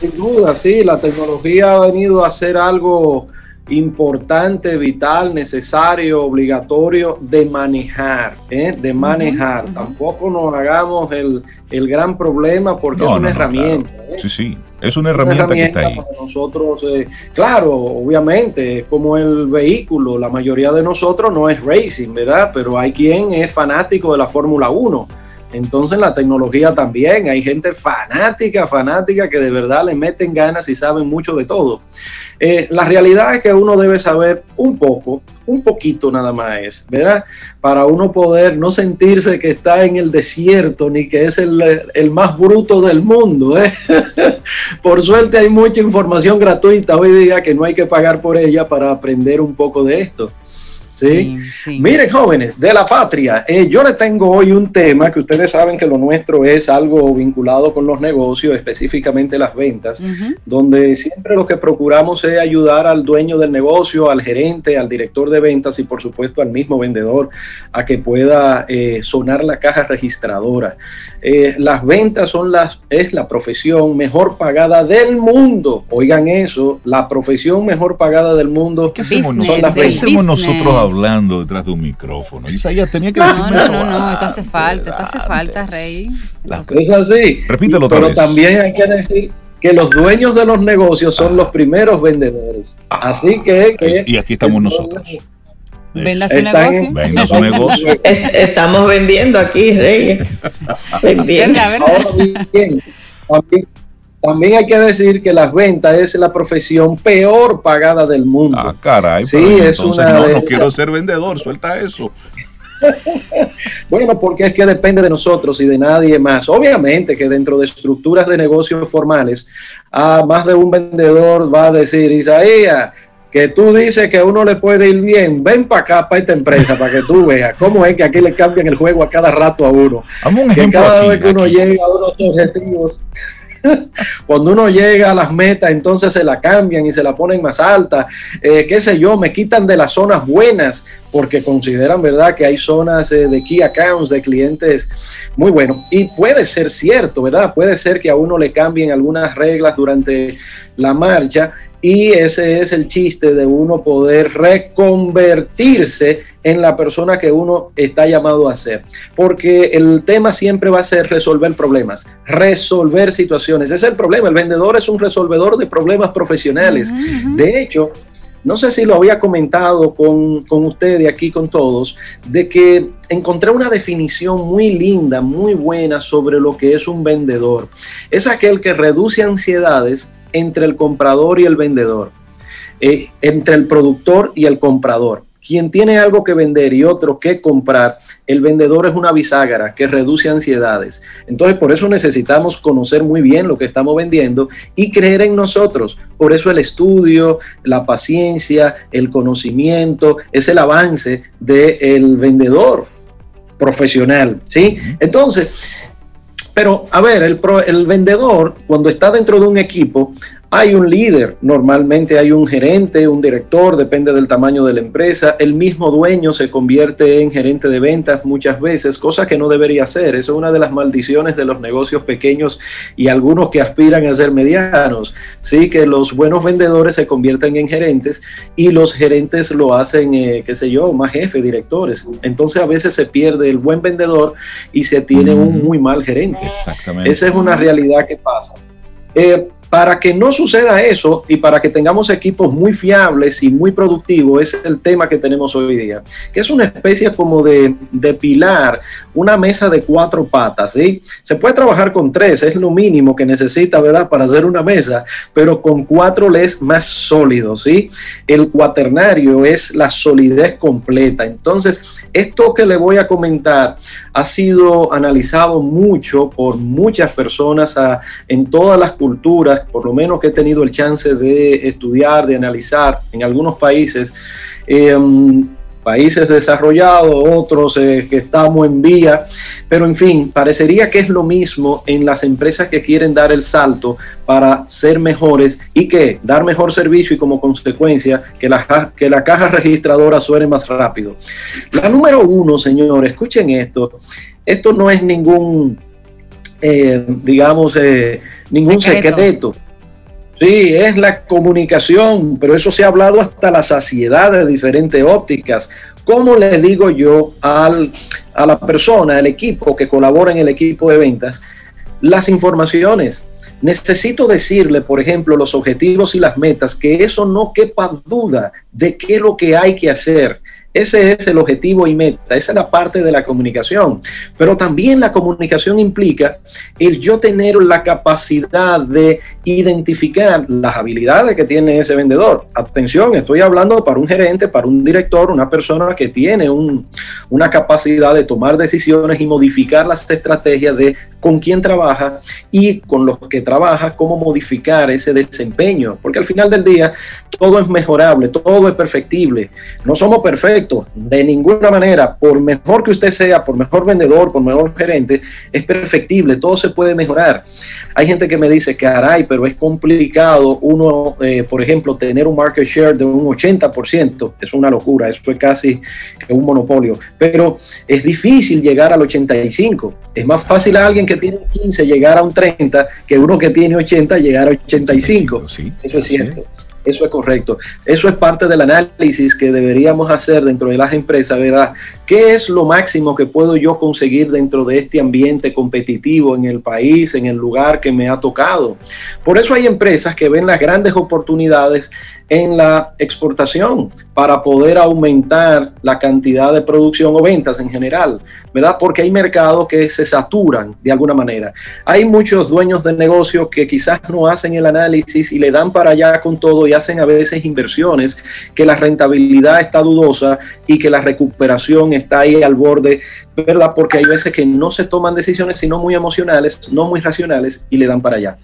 Sin duda, sí, la tecnología ha venido a ser algo importante, vital, necesario, obligatorio de manejar, ¿eh? de manejar. Tampoco nos hagamos el, gran problema porque es una herramienta. ¿eh? Sí, sí. Es una herramienta, que está ahí. Para nosotros, eh, claro, obviamente, como el vehículo, la mayoría de nosotros no es racing, ¿verdad? Pero hay quien es fanático de la Fórmula 1. Entonces la tecnología también, hay gente fanática, fanática que de verdad le meten ganas y saben mucho de todo. Eh, la realidad es que uno debe saber un poco, un poquito nada más ¿verdad? Para uno poder no sentirse que está en el desierto ni que es el, el más bruto del mundo. ¿eh? por suerte hay mucha información gratuita hoy día que no hay que pagar por ella para aprender un poco de esto. ¿Sí? Miren, jóvenes de la patria, eh, yo les tengo hoy un tema que ustedes saben que lo nuestro es algo vinculado con los negocios, específicamente las ventas, donde siempre lo que procuramos es ayudar al dueño del negocio, al gerente, al director de ventas y por supuesto al mismo vendedor a que pueda eh, sonar la caja registradora. Eh, las ventas son las, es la profesión mejor pagada del mundo. Oigan eso, la profesión mejor pagada del mundo. ¿Qué hacemos, nosotros hablando detrás de un micrófono? ya tenía que decirme no, No, no, no, esto hace falta, esto hace falta, Rey. Es así. Repítelo otra Pero también hay que decir que los dueños de los negocios son los primeros vendedores. Así que, y aquí estamos nosotros. Venda su negocio. Venda su negocio. Estamos vendiendo aquí, Rey. Vendiendo. también, hay que decir que las ventas es la profesión peor pagada del mundo. Ah, caray. Sí, es una no, no quiero ser vendedor, suelta eso. bueno, porque es que depende de nosotros y de nadie más. Obviamente que dentro de estructuras de negocios formales, a más de un vendedor va a decir, Isaías, que tú dices que a uno le puede ir bien, ven para acá, para esta empresa, para que tú veas cómo es que aquí le cambian el juego a cada rato a uno. que cada vez que uno llega a unos objetivos, cuando uno llega a las metas, entonces se la cambian y se la ponen más alta, eh, qué sé yo, me quitan de las zonas buenas porque consideran, ¿verdad?, que hay zonas eh, de key accounts, de clientes muy buenos. Y puede ser cierto, ¿verdad? Puede ser que a uno le cambien algunas reglas durante la marcha y ese es el chiste de uno poder reconvertirse en la persona que uno está llamado a ser. Porque el tema siempre va a ser resolver problemas, resolver situaciones. Ese es el problema. El vendedor es un resolvedor de problemas profesionales. De hecho, no sé si lo había comentado con, con ustedes aquí, con todos, de que encontré una definición muy linda, muy buena sobre lo que es un vendedor. Es aquel que reduce ansiedades entre el comprador y el vendedor, eh, entre el productor y el comprador. Quien tiene algo que vender y otro que comprar, el vendedor es una bisagra que reduce ansiedades. Entonces, por eso necesitamos conocer muy bien lo que estamos vendiendo y creer en nosotros. Por eso el estudio, la paciencia, el conocimiento, es el avance del vendedor profesional. ¿sí? Entonces, pero, a ver, el, el vendedor, cuando está dentro de un equipo, hay un líder, normalmente hay un gerente, un director, depende del tamaño de la empresa. El mismo dueño se convierte en gerente de ventas muchas veces, cosa que no debería ser. Eso es una de las maldiciones de los negocios pequeños y algunos que aspiran a ser medianos. Sí, que los buenos vendedores se convierten en gerentes y los gerentes lo hacen, eh, qué sé yo, más jefe, directores. Entonces a veces se pierde el buen vendedor y se tiene un muy mal gerente. Exactamente. Esa es una realidad que pasa. Eh, para que no suceda eso y para que tengamos equipos muy fiables y muy productivos, es el tema que tenemos hoy día, que es una especie como de, de pilar, una mesa de cuatro patas, ¿sí? Se puede trabajar con tres, es lo mínimo que necesita, ¿verdad?, para hacer una mesa, pero con cuatro les más sólidos, ¿sí? El cuaternario es la solidez completa. Entonces, esto que le voy a comentar ha sido analizado mucho por muchas personas en todas las culturas por lo menos que he tenido el chance de estudiar, de analizar en algunos países, em, países desarrollados, otros eh, que estamos en vía, pero en fin, parecería que es lo mismo en las empresas que quieren dar el salto para ser mejores y que dar mejor servicio y como consecuencia que la, que la caja registradora suene más rápido. La número uno, señores, escuchen esto, esto no es ningún, eh, digamos, eh, ningún secreto. Sí, es la comunicación, pero eso se ha hablado hasta la saciedad de diferentes ópticas. ¿Cómo le digo yo al, a la persona, al equipo que colabora en el equipo de ventas, las informaciones? Necesito decirle, por ejemplo, los objetivos y las metas, que eso no quepa duda de qué es lo que hay que hacer. Ese es el objetivo y meta, esa es la parte de la comunicación. Pero también la comunicación implica el yo tener la capacidad de identificar las habilidades que tiene ese vendedor. Atención, estoy hablando para un gerente, para un director, una persona que tiene una capacidad de tomar decisiones y modificar las estrategias de con quién trabaja y con los que trabaja, cómo modificar ese desempeño. Porque al final del día todo es mejorable, todo es perfectible. No somos perfectos perfecto, de ninguna manera, por mejor que usted sea, por mejor vendedor, por mejor gerente, es perfectible, todo se puede mejorar. Hay gente que me dice, caray, pero es complicado uno, eh, por ejemplo, tener un market share de un 80%, es una locura, eso es casi un monopolio, pero es difícil llegar al 85%, es más fácil a alguien que tiene 15 llegar a un 30 que uno que tiene 80 llegar a 85, eso es cierto. Eso es correcto. Eso es parte del análisis que deberíamos hacer dentro de las empresas, ¿verdad? ¿Qué es lo máximo que puedo yo conseguir dentro de este ambiente competitivo en el país, en el lugar que me ha tocado? Por eso hay empresas que ven las grandes oportunidades en la exportación para poder aumentar la cantidad de producción o ventas en general, ¿verdad? Porque hay mercados que se saturan de alguna manera. Hay muchos dueños de negocios que quizás no hacen el análisis y le dan para allá con todo y hacen a veces inversiones que la rentabilidad está dudosa y que la recuperación está ahí al borde, ¿verdad? Porque hay veces que no se toman decisiones sino muy emocionales, no muy racionales y le dan para allá.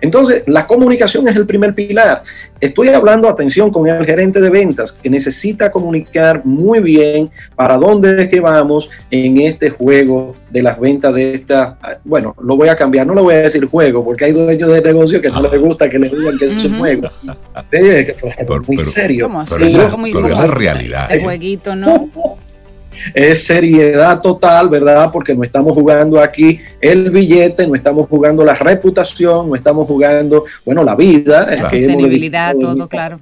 Entonces, la comunicación es el primer pilar. Estoy hablando, atención, con el gerente de ventas que necesita comunicar muy bien para dónde es que vamos en este juego de las ventas de esta, bueno, lo voy a cambiar, no lo voy a decir juego, porque hay dueños de negocio que no les gusta que le digan que es un juego. Es muy serio. Pero, es la realidad. El jueguito, ¿no? es seriedad total, ¿verdad? Porque no estamos jugando aquí el billete, no estamos jugando la reputación, no estamos jugando, bueno, la vida. La sostenibilidad, todo, claro.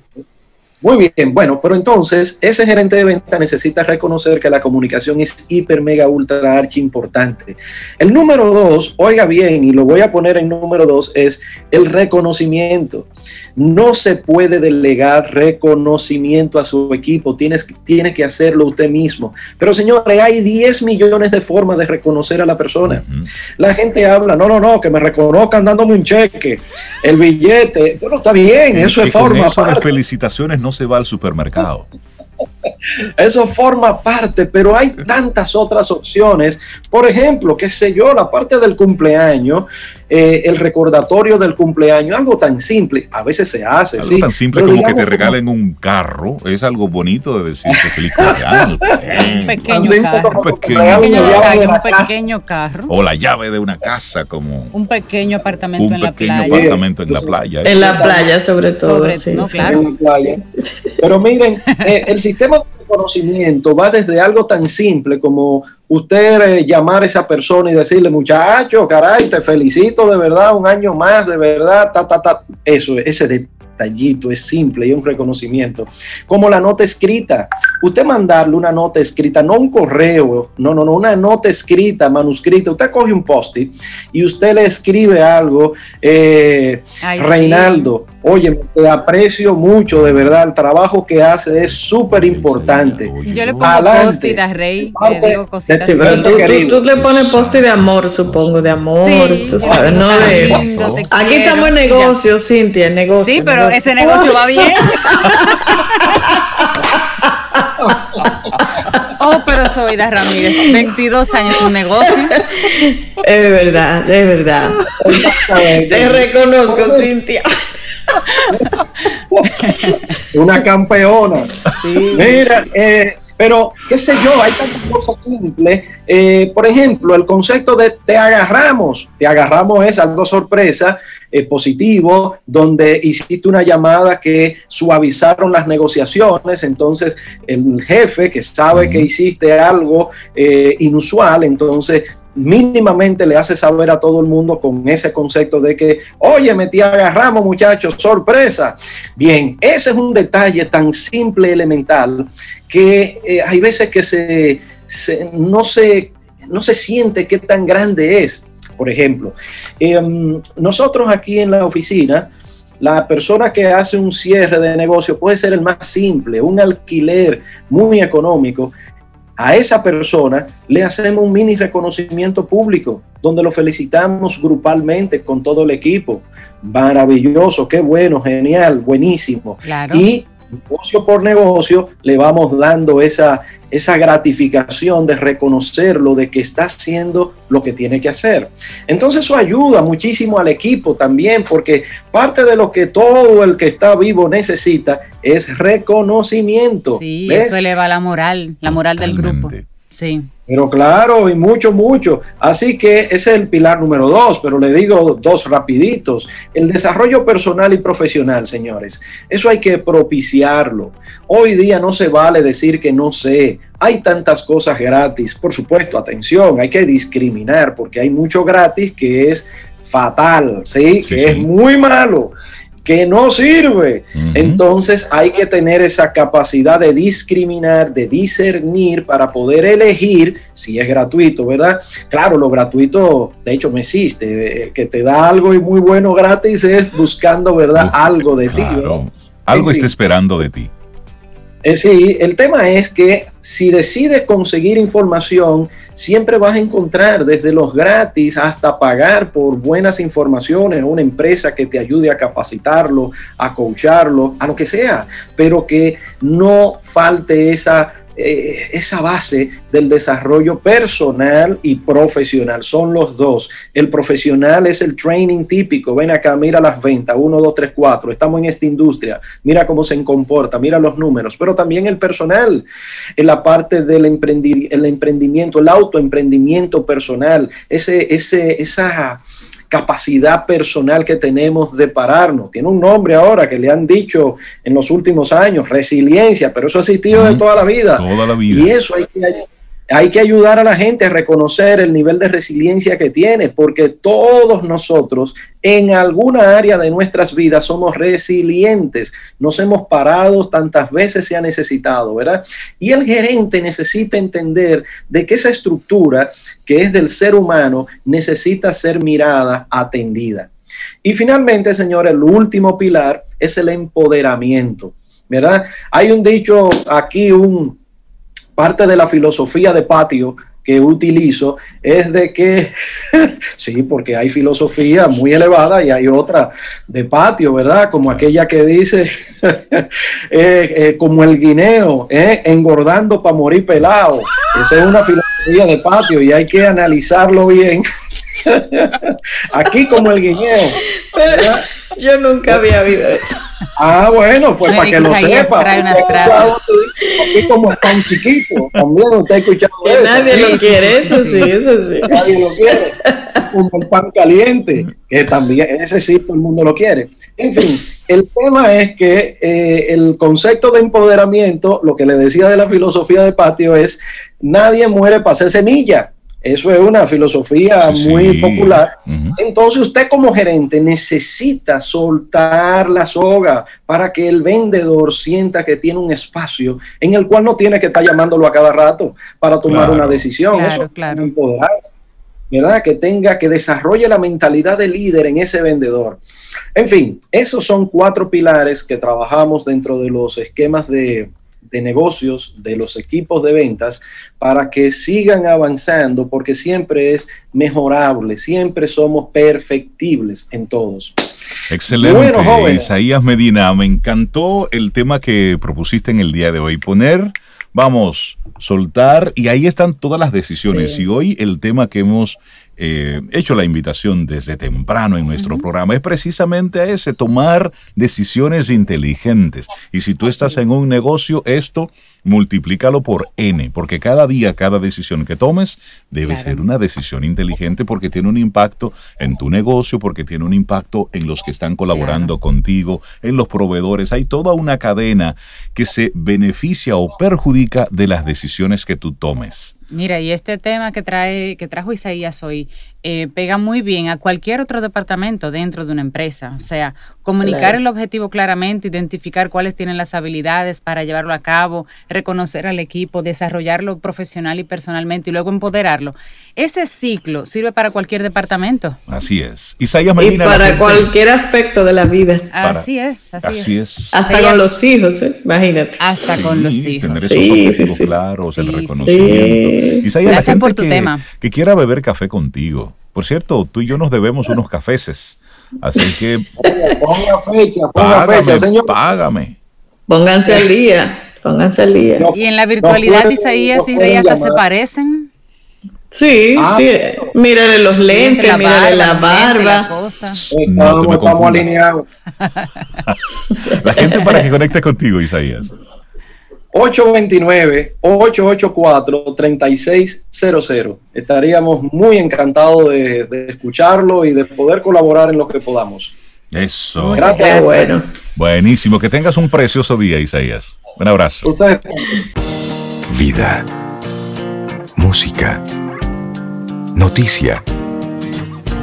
Muy bien, bueno, pero entonces ese gerente de venta necesita reconocer que la comunicación es hiper, mega, ultra, archi importante. El número dos, oiga bien, y lo voy a poner en número dos, es el reconocimiento. No se puede delegar reconocimiento a su equipo, tienes, tiene que hacerlo usted mismo. Pero señores, hay 10 millones de formas de reconocer a la persona. La gente habla, no, no, no, que me reconozcan dándome un cheque, el billete, pero está bien, eso es forma. felicitaciones no se va al supermercado. Eso forma parte, pero hay tantas otras opciones. Por ejemplo, qué sé yo, la parte del cumpleaños, eh, el recordatorio del cumpleaños, algo tan simple, a veces se hace. Algo tan simple como que te regalen un carro, es algo bonito de decir que feliz cumpleaños. un pequeño carro. Un pequeño, carro. O la llave de una casa, como. Un pequeño apartamento en la playa. Un pequeño apartamento en la playa. En la playa, sobre todo. no, claro. Pero miren, eh, el sistema conocimiento va desde algo tan simple como usted eh, llamar a esa persona y decirle, muchacho, caray, te felicito de verdad, un año más, de verdad, ta, ta, ta. Eso, ese detallito es simple y un reconocimiento. Como la nota escrita. Usted mandarle una nota escrita, no un correo, no, no, no, una nota escrita, manuscrita. Usted coge un post-it y usted le escribe algo, eh, Reinaldo. Oye, te aprecio mucho, de verdad, el trabajo que hace es súper importante. Yo le pongo post-it a Rey, le digo cositas. pero tú, le pones post-it de amor, supongo, de amor, tú sabes, no de... Aquí estamos en negocio, Cintia, en negocio. Sí, pero ese negocio va bien. oh, pero soy de Ramírez, 22 años un negocio. Es verdad, es verdad. Te reconozco, Cintia. Una campeona. Mira, eh, pero qué sé yo, hay tantas cosas simples. Eh, por ejemplo, el concepto de te agarramos. Te agarramos es algo sorpresa, eh, positivo, donde hiciste una llamada que suavizaron las negociaciones. Entonces, el jefe que sabe que hiciste algo inusual, entonces mínimamente le hace saber a todo el mundo con ese concepto de que, oye, metí agarramos muchachos, sorpresa. Bien, ese es un detalle tan simple, elemental, que eh, hay veces que se, no, se, no se siente qué tan grande es. Por ejemplo, em, nosotros aquí en la oficina, la persona que hace un cierre de negocio puede ser el más simple, un alquiler muy económico, a esa persona le hacemos un mini reconocimiento público donde lo felicitamos grupalmente con todo el equipo. Maravilloso, qué bueno, genial, buenísimo. Y negocio por negocio le vamos dando esa, esa gratificación de reconocerlo, de que está haciendo lo que tiene que hacer. Entonces eso ayuda muchísimo al equipo también, porque parte de lo que todo el que está vivo necesita es reconocimiento. Sí, eso eleva la moral, la moral del grupo. Sí. Pero claro, y mucho, mucho. Así que ese es el pilar número dos, pero le digo dos rapiditos. El desarrollo personal y profesional, señores. Eso hay que propiciarlo. Hoy día no se vale decir que no sé. Hay tantas cosas gratis. Por supuesto, atención, hay que discriminar porque hay mucho gratis que es fatal, ¿sí? que es muy malo que no sirve. Entonces hay que tener esa capacidad de discriminar, de discernir para poder elegir si es gratuito, ¿verdad? Claro, lo gratuito, de hecho, no existe. El que te da algo y muy bueno gratis es buscando, ¿verdad? algo de ti. Algo está esperando de ti. Sí, el tema es que si decides conseguir información, siempre vas a encontrar desde los gratis hasta pagar por buenas informaciones, una empresa que te ayude a capacitarlo, a coacharlo, a lo que sea, pero que no falte esa eh, esa base del desarrollo personal y profesional. Son los dos. El profesional es el training típico. Ven acá, mira las ventas, 1, 2, 3, 4. Estamos en esta industria. Mira cómo se comporta, mira los números. Pero también el personal, en la parte del el emprendimiento, el autoemprendimiento personal, ese, ese, esa capacidad personal que tenemos de pararnos. Tiene un nombre ahora que le han dicho en los últimos años, resiliencia, pero eso ha existido de toda la vida. Toda la vida. Y eso hay que hay que ayudar a la gente a reconocer el nivel de resiliencia que tiene, porque todos nosotros en alguna área de nuestras vidas somos resilientes. Nos hemos parado tantas veces se ha necesitado, ¿verdad? Y el gerente necesita entender de que esa estructura que es del ser humano necesita ser mirada, atendida. Y finalmente, señores, el último pilar es el empoderamiento, ¿verdad? Hay un dicho aquí, un parte de la filosofía de patio que utilizo es de que, sí, porque hay filosofía muy elevada y hay otra de patio, ¿verdad? Como aquella que dice, eh, eh, como el guineo, eh, engordando para morir pelado. Esa es una filosofía de patio y hay que analizarlo bien. Aquí como el guineo. yo nunca había oído eso. Ah, bueno, pues para que lo sepa. Aquí como tan chiquito, también usted ha escuchado eso. Nadie lo quiere, eso sí, eso sí. Nadie lo quiere. Como el pan caliente, que también, ese sí todo el mundo lo quiere. En fin, el tema es que eh, el concepto de empoderamiento, lo que le decía de la filosofía de patio es, nadie muere para ser semilla. Eso es una filosofía muy popular. Entonces usted como gerente necesita soltar la soga para que el vendedor sienta que tiene un espacio en el cual no tiene que estar llamándolo a cada rato para tomar una decisión. Eso claro. ¿verdad? Que tenga, que desarrolle la mentalidad de líder en ese vendedor. En fin, esos son cuatro pilares que trabajamos dentro de los esquemas de, de negocios de los equipos de ventas para que sigan avanzando porque siempre es mejorable, siempre somos perfectibles en todos. Excelente, bueno, Isaías Medina, me encantó el tema que propusiste en el día de hoy, poner, vamos, soltar, y ahí están todas las decisiones. Y hoy el tema que hemos eh, hecho la invitación desde temprano en nuestro programa es precisamente a ese, tomar decisiones inteligentes. Y si tú estás en un negocio, esto multiplícalo por N, porque cada día, cada decisión que tomes debe ser una decisión inteligente porque tiene un impacto en tu negocio, porque tiene un impacto en los que están colaborando contigo, en los proveedores. Hay toda una cadena que se beneficia o perjudica de las decisiones que tú tomes. Mira, y este tema que trae, que trajo Isaías hoy, eh, pega muy bien a cualquier otro departamento dentro de una empresa. O sea, comunicar el objetivo claramente, identificar cuáles tienen las habilidades para llevarlo a cabo, reconocer al equipo, desarrollarlo profesional y personalmente y luego empoderarlo. Ese ciclo sirve para cualquier departamento. Así es. Isaías Medina. Y para cualquier aspecto de la vida. así es, así, es. Hasta con los hijos, ¿eh? imagínate. Hasta con los hijos. Tener esos objetivos claros, el reconocimiento. Isaías, Gracias por tu tema. Que quiera beber café contigo por cierto, tú y yo nos debemos unos cafeces. Así que. Ponga fecha, ponga fecha, señor. Págame. Pónganse al día. pónganse al día. y en la virtualidad, Isaías y Rey hasta se parecen. Sí, ah, sí. Mírale los lentes, mírale la barba. No, estamos alineados. la gente para que conecte contigo, Isaías. 829-884-3600. Estaríamos muy encantados de, escucharlo y de poder colaborar en lo que podamos. Eso. Gracias. Bueno. Buenísimo. Que tengas un precioso día, Isaías. Un abrazo. Vida. Música. Noticia.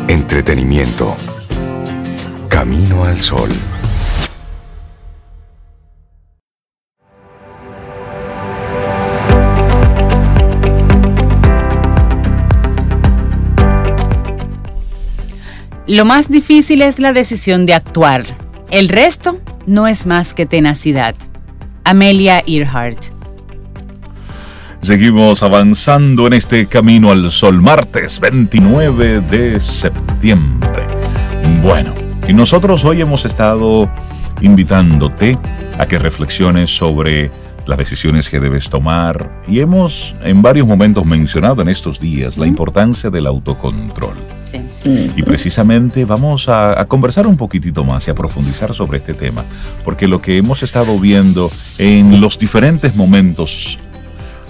Entretenimiento. Camino al sol. Lo más difícil es la decisión de actuar. El resto no es más que tenacidad. Amelia Earhart. Seguimos avanzando en este camino al sol martes 29 de septiembre. Bueno, y nosotros hoy hemos estado invitándote a que reflexiones sobre las decisiones que debes tomar y hemos en varios momentos mencionado en estos días la importancia del autocontrol. Y precisamente vamos a, conversar un poquitito más y a profundizar sobre este tema, porque lo que hemos estado viendo en los diferentes momentos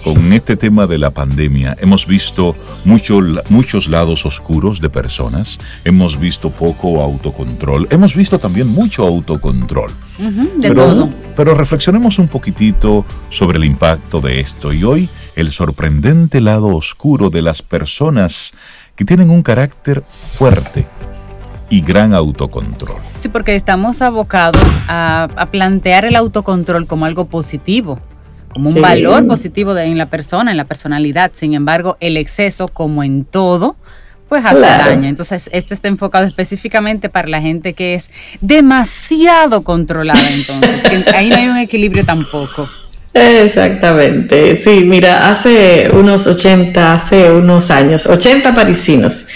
con este tema de la pandemia hemos visto mucho, muchos lados oscuros de personas, hemos visto poco autocontrol, hemos visto también mucho autocontrol. pero, pero reflexionemos un poquitito sobre el impacto de esto y hoy el sorprendente lado oscuro de las personas que tienen un carácter fuerte y gran autocontrol. Sí, porque estamos abocados a, a plantear el autocontrol como algo positivo como un valor positivo de, en la persona, en la personalidad. Sin embargo, el exceso, como en todo, pues hace daño. Entonces, esto está enfocado específicamente para la gente que es demasiado controlada, entonces, que ahí no hay un equilibrio tampoco. Exactamente, sí, mira, hace unos 80, hace unos años, 80 parisinos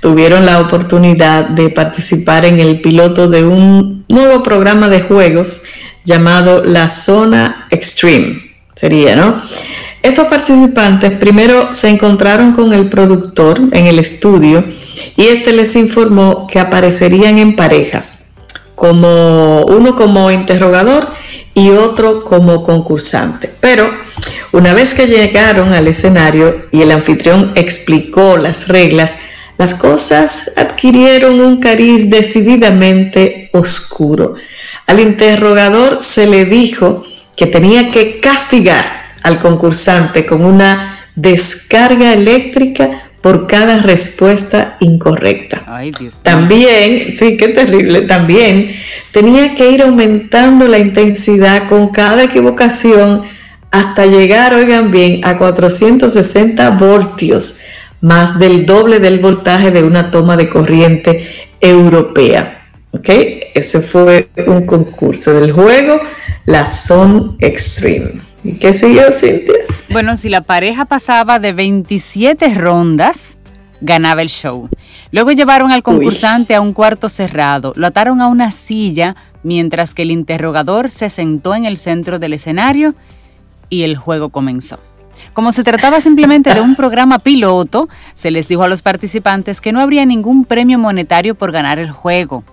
tuvieron la oportunidad de participar en el piloto de un nuevo programa de juegos llamado La Zona Extreme sería, ¿no? Estos participantes primero se encontraron con el productor en el estudio y este les informó que aparecerían en parejas, como uno como interrogador y otro como concursante. Pero una vez que llegaron al escenario y el anfitrión explicó las reglas, las cosas adquirieron un cariz decididamente oscuro. Al interrogador se le dijo que tenía que castigar al concursante con una descarga eléctrica por cada respuesta incorrecta. también, sí, qué terrible, también tenía que ir aumentando la intensidad con cada equivocación hasta llegar, oigan bien, a 460 voltios, más del doble del voltaje de una toma de corriente europea. ¿Ok? Ese fue un concurso del juego la Son Extreme. ¿Y qué siguió, Cintia? Bueno, si la pareja pasaba de 27 rondas, ganaba el show. Luego llevaron al concursante a un cuarto cerrado, lo ataron a una silla mientras que el interrogador se sentó en el centro del escenario y el juego comenzó. Como se trataba simplemente de un programa piloto, se les dijo a los participantes que no habría ningún premio monetario por ganar el juego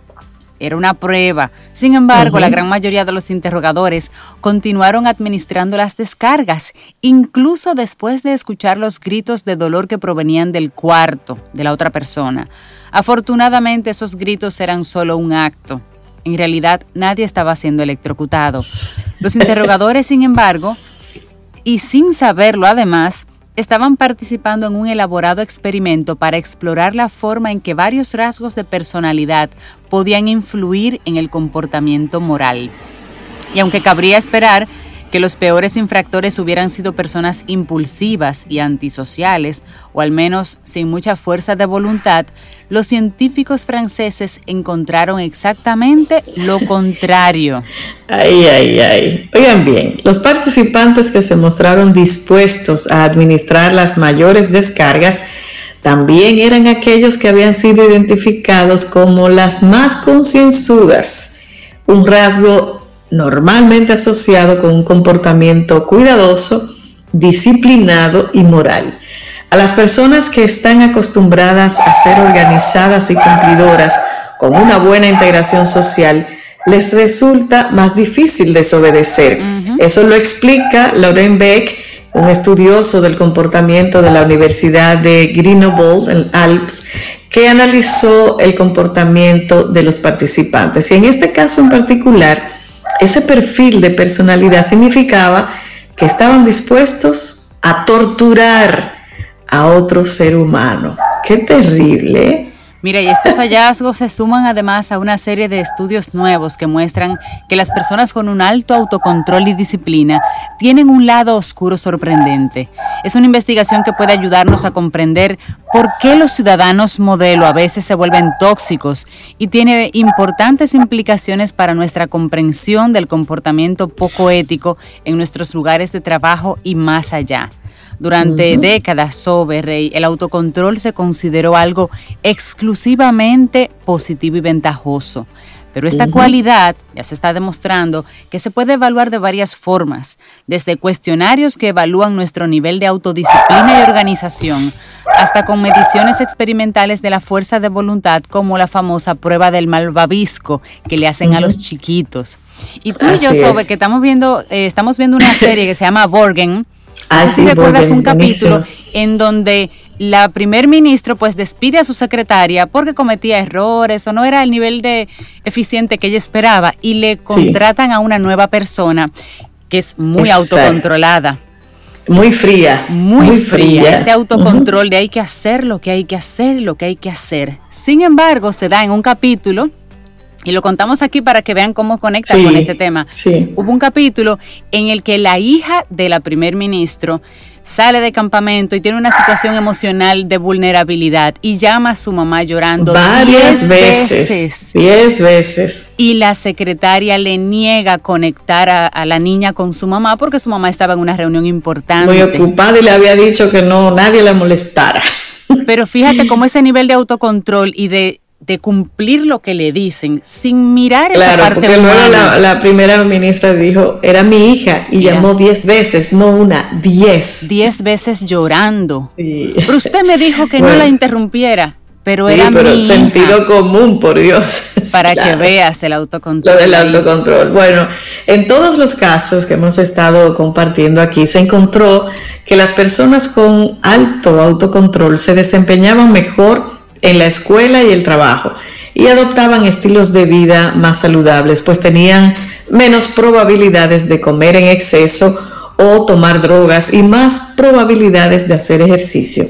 era una prueba. Sin embargo, la gran mayoría de los interrogadores continuaron administrando las descargas, incluso después de escuchar los gritos de dolor que provenían del cuarto de la otra persona. Afortunadamente, esos gritos eran solo un acto. En realidad, nadie estaba siendo electrocutado. Los interrogadores, sin embargo, y sin saberlo además, estaban participando en un elaborado experimento para explorar la forma en que varios rasgos de personalidad podían influir en el comportamiento moral. Y aunque cabría esperar que los peores infractores hubieran sido personas impulsivas y antisociales, o al menos sin mucha fuerza de voluntad, los científicos franceses encontraron exactamente lo contrario. Ay, ay, ay. Oigan bien, los participantes que se mostraron dispuestos a administrar las mayores descargas también eran aquellos que habían sido identificados como las más concienzudas, un rasgo normalmente asociado con un comportamiento cuidadoso, disciplinado y moral. A las personas que están acostumbradas a ser organizadas y cumplidoras con una buena integración social, les resulta más difícil desobedecer. Eso lo explica Lauren Beck, un estudioso del comportamiento de la Universidad de Grenoble en Alps, que analizó el comportamiento de los participantes. Y en este caso en particular, ese perfil de personalidad significaba que estaban dispuestos a torturar a otro ser humano. Qué terrible. ¿eh? Mira, y estos hallazgos se suman además a una serie de estudios nuevos que muestran que las personas con un alto autocontrol y disciplina tienen un lado oscuro sorprendente. Es una investigación que puede ayudarnos a comprender por qué los ciudadanos modelo a veces se vuelven tóxicos y tiene importantes implicaciones para nuestra comprensión del comportamiento poco ético en nuestros lugares de trabajo y más allá. Durante décadas, Sobe el autocontrol se consideró algo exclusivamente positivo y ventajoso. Pero esta cualidad ya se está demostrando que se puede evaluar de varias formas, desde cuestionarios que evalúan nuestro nivel de autodisciplina y organización, hasta con mediciones experimentales de la fuerza de voluntad, como la famosa prueba del malvavisco que le hacen a los chiquitos. Y tú y yo, Sobe, que estamos viendo, eh, estamos viendo una serie que se llama Borgen, Ah, si recuerdas un capítulo en donde la primer ministro pues despide a su secretaria porque cometía errores o no era el nivel de eficiente que ella esperaba y le contratan a una nueva persona que es muy autocontrolada. Muy fría. Muy, fría. Ese autocontrol de hay que hacer lo que hay que hacer, lo que hay que hacer. Sin embargo, se da en un capítulo y lo contamos aquí para que vean cómo conecta con este tema. Hubo un capítulo en el que la hija de la primer ministro sale de campamento y tiene una situación emocional de vulnerabilidad y llama a su mamá llorando varias veces, Diez veces. Y la secretaria le niega conectar a, a, la niña con su mamá porque su mamá estaba en una reunión importante. Muy ocupada y le había dicho que no, nadie la molestara. Pero fíjate cómo ese nivel de autocontrol y de de cumplir lo que le dicen sin mirar esa parte porque luego la, primera ministra dijo era mi hija y llamó diez veces no una diez. Diez veces llorando. Pero usted me dijo que no la interrumpiera pero era pero sentido común por Dios. Para que veas el autocontrol lo del autocontrol. Bueno en todos los casos que hemos estado compartiendo aquí se encontró que las personas con alto autocontrol se desempeñaban mejor en la escuela y el trabajo y adoptaban estilos de vida más saludables, pues tenían menos probabilidades de comer en exceso o tomar drogas y más probabilidades de hacer ejercicio.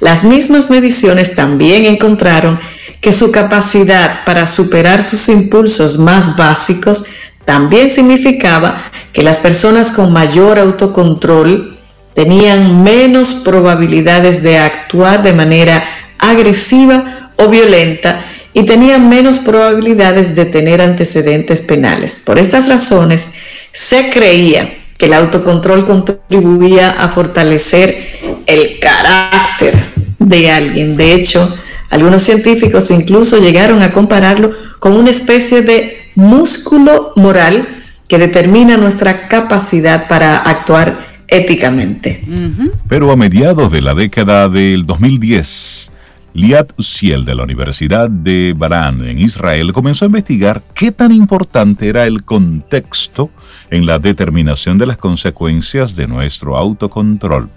Las mismas mediciones también encontraron que su capacidad para superar sus impulsos más básicos también significaba que las personas con mayor autocontrol tenían menos probabilidades de actuar de manera agresiva o violenta y tenían menos probabilidades de tener antecedentes penales. Por estas razones, se creía que el autocontrol contribuía a fortalecer el carácter de alguien. De hecho, algunos científicos incluso llegaron a compararlo con una especie de músculo moral que determina nuestra capacidad para actuar éticamente. Pero a mediados de la década del 2010, Liat Uziel de la Universidad de Baran en Israel comenzó a investigar qué tan importante era el contexto en la determinación de las consecuencias de nuestro autocontrol.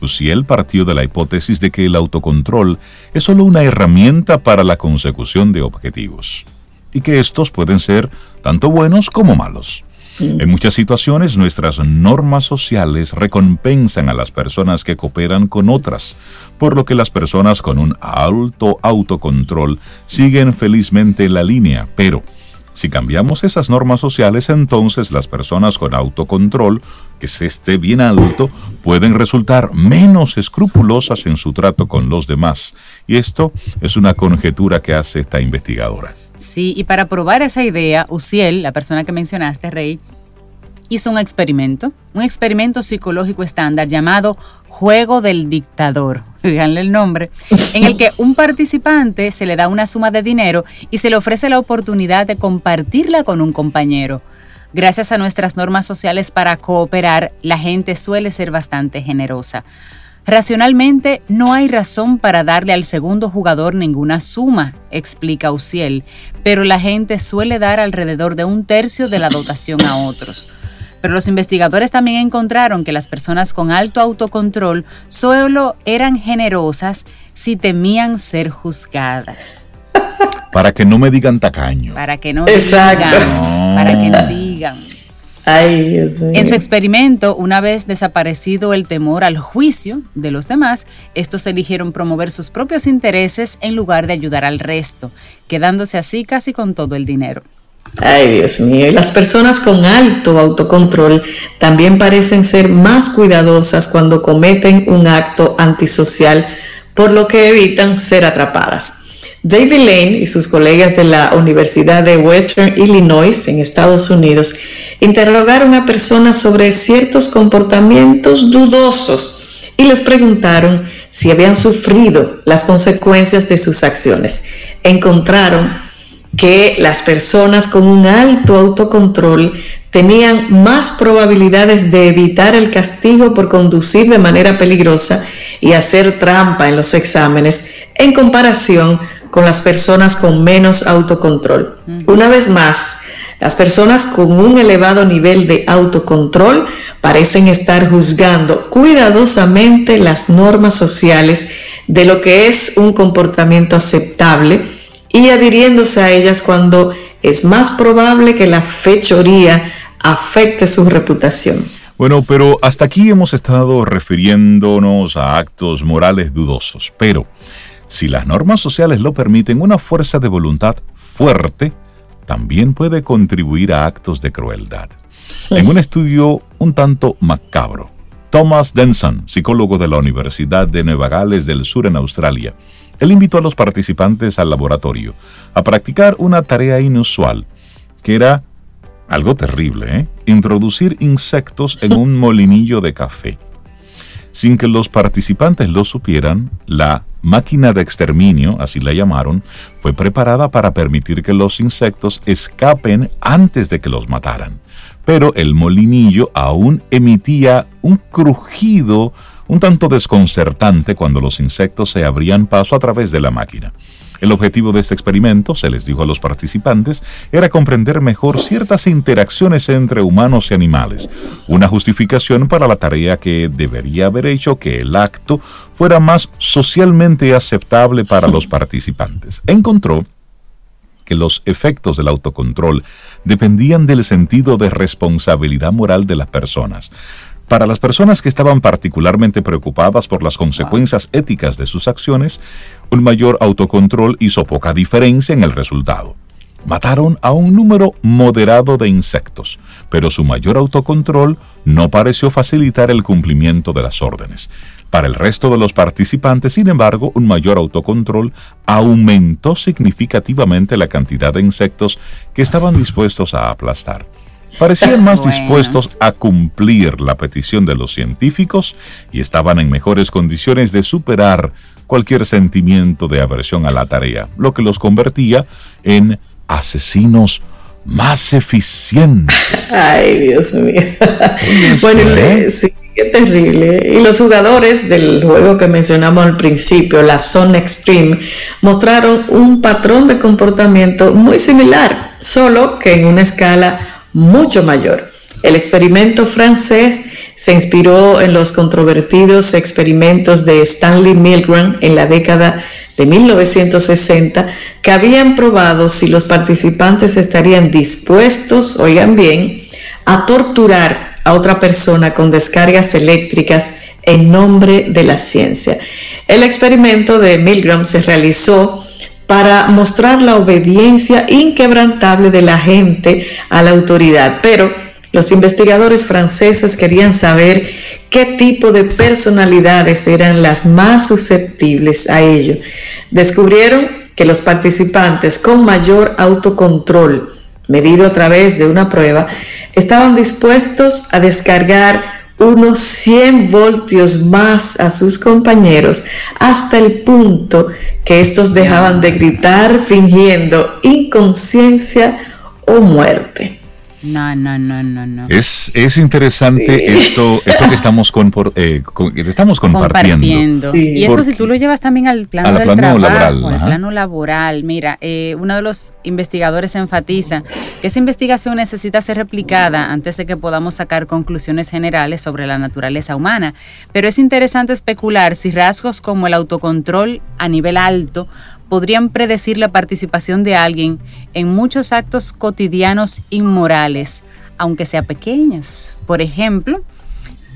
Uziel partió de la hipótesis de que el autocontrol es solo una herramienta para la consecución de objetivos y que estos pueden ser tanto buenos como malos. En muchas situaciones nuestras normas sociales recompensan a las personas que cooperan con otras, por lo que las personas con un alto autocontrol siguen felizmente la línea, pero si cambiamos esas normas sociales, entonces las personas con autocontrol, que se esté bien alto, pueden resultar menos escrupulosas en su trato con los demás. Y esto es una conjetura que hace esta investigadora. Sí, y para probar esa idea, Uciel, la persona que mencionaste, Rey, hizo un experimento, un experimento psicológico estándar llamado Juego del Dictador, díganle el nombre, en el que un participante se le da una suma de dinero y se le ofrece la oportunidad de compartirla con un compañero. gracias a nuestras normas sociales para cooperar, la gente suele ser bastante generosa. Racionalmente, no hay razón para darle al segundo jugador ninguna suma, explica Uciel, pero la gente suele dar alrededor de un tercio de la dotación a otros. Pero los investigadores también encontraron que las personas con alto autocontrol solo eran generosas si temían ser juzgadas. Para que no me digan tacaño. Para que no digan. Para que no digan. Ay, Dios mío. En su experimento, una vez desaparecido el temor al juicio de los demás, estos eligieron promover sus propios intereses en lugar de ayudar al resto, quedándose así casi con todo el dinero. Ay, Dios mío. Y las personas con alto autocontrol también parecen ser más cuidadosas cuando cometen un acto antisocial, por lo que evitan ser atrapadas. David Lane y sus colegas de la Universidad de Western Illinois en Estados Unidos interrogaron a personas sobre ciertos comportamientos dudosos y les preguntaron si habían sufrido las consecuencias de sus acciones. Encontraron que las personas con un alto autocontrol tenían más probabilidades de evitar el castigo por conducir de manera peligrosa y hacer trampa en los exámenes en comparación con las personas con menos autocontrol. Una vez más, las personas con un elevado nivel de autocontrol parecen estar juzgando cuidadosamente las normas sociales de lo que es un comportamiento aceptable y adhiriéndose a ellas cuando es más probable que la fechoría afecte su reputación. Bueno, pero hasta aquí hemos estado refiriéndonos a actos morales dudosos, pero si las normas sociales lo permiten, una fuerza de voluntad fuerte también puede contribuir a actos de crueldad. En un estudio un tanto macabro, Thomas Denson, psicólogo de la Universidad de Nueva Gales del Sur en Australia, él invitó a los participantes al laboratorio a practicar una tarea inusual, que era algo terrible, ¿eh? introducir insectos en un molinillo de café. Sin que los participantes lo supieran, la máquina de exterminio, así la llamaron, fue preparada para permitir que los insectos escapen antes de que los mataran. Pero el molinillo aún emitía un crujido un tanto desconcertante cuando los insectos se abrían paso a través de la máquina. El objetivo de este experimento, se les dijo a los participantes, era comprender mejor ciertas interacciones entre humanos y animales, una justificación para la tarea que debería haber hecho que el acto fuera más socialmente aceptable para los participantes. Encontró que los efectos del autocontrol dependían del sentido de responsabilidad moral de las personas. Para las personas que estaban particularmente preocupadas por las consecuencias éticas de sus acciones, un mayor autocontrol hizo poca diferencia en el resultado. Mataron a un número moderado de insectos, pero su mayor autocontrol no pareció facilitar el cumplimiento de las órdenes. Para el resto de los participantes, sin embargo, un mayor autocontrol aumentó significativamente la cantidad de insectos que estaban dispuestos a aplastar parecían más dispuestos a cumplir la petición de los científicos y estaban en mejores condiciones de superar cualquier sentimiento de aversión a la tarea, lo que los convertía en asesinos más eficientes. Ay, Dios mío. bueno, ¿eh? sí, qué terrible. Y los jugadores del juego que mencionamos al principio, la Zone Extreme, mostraron un patrón de comportamiento muy similar, solo que en una escala mucho mayor. El experimento francés se inspiró en los controvertidos experimentos de Stanley Milgram en la década de 1960 que habían probado si los participantes estarían dispuestos, oigan bien, a torturar a otra persona con descargas eléctricas en nombre de la ciencia. El experimento de Milgram se realizó para mostrar la obediencia inquebrantable de la gente a la autoridad. Pero los investigadores franceses querían saber qué tipo de personalidades eran las más susceptibles a ello. Descubrieron que los participantes con mayor autocontrol, medido a través de una prueba, estaban dispuestos a descargar unos 100 voltios más a sus compañeros hasta el punto que estos dejaban de gritar fingiendo inconsciencia o muerte. No, no, no, no, no. Es, es interesante esto, esto que estamos, con, eh, estamos compartiendo. Y eso si tú lo llevas también al plano del trabajo, laboral, al plano laboral. Mira, eh, uno de los investigadores enfatiza que esa investigación necesita ser replicada antes de que podamos sacar conclusiones generales sobre la naturaleza humana. Pero es interesante especular si rasgos como el autocontrol a nivel alto podrían predecir la participación de alguien en muchos actos cotidianos inmorales, aunque sea pequeños. Por ejemplo,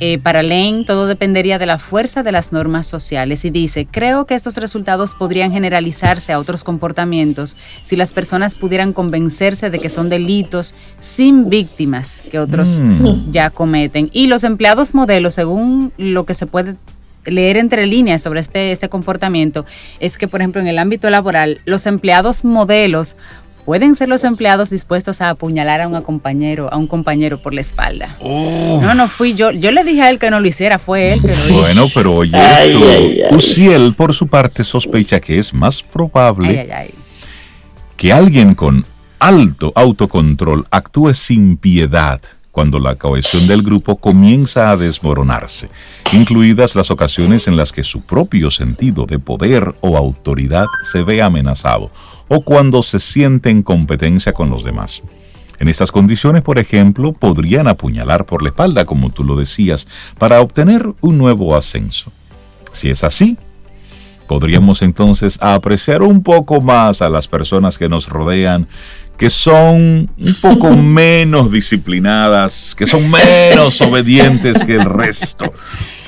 eh, para Lane todo dependería de la fuerza de las normas sociales y dice, creo que estos resultados podrían generalizarse a otros comportamientos si las personas pudieran convencerse de que son delitos sin víctimas que otros mm. ya cometen. Y los empleados modelos, según lo que se puede leer entre líneas sobre este, este comportamiento es que, por ejemplo, en el ámbito laboral, los empleados modelos pueden ser los empleados dispuestos a apuñalar a un compañero, a un compañero por la espalda. No, no fui yo. Yo le dije a él que no lo hiciera, fue él que lo hizo. Bueno, pero oye, Uciel por su parte sospecha que es más probable que alguien con alto autocontrol actúe sin piedad cuando la cohesión del grupo comienza a desmoronarse, incluidas las ocasiones en las que su propio sentido de poder o autoridad se ve amenazado, o cuando se siente en competencia con los demás. En estas condiciones, por ejemplo, podrían apuñalar por la espalda, como tú lo decías, para obtener un nuevo ascenso. Si es así, podríamos entonces apreciar un poco más a las personas que nos rodean que son un poco menos disciplinadas, que son menos obedientes que el resto.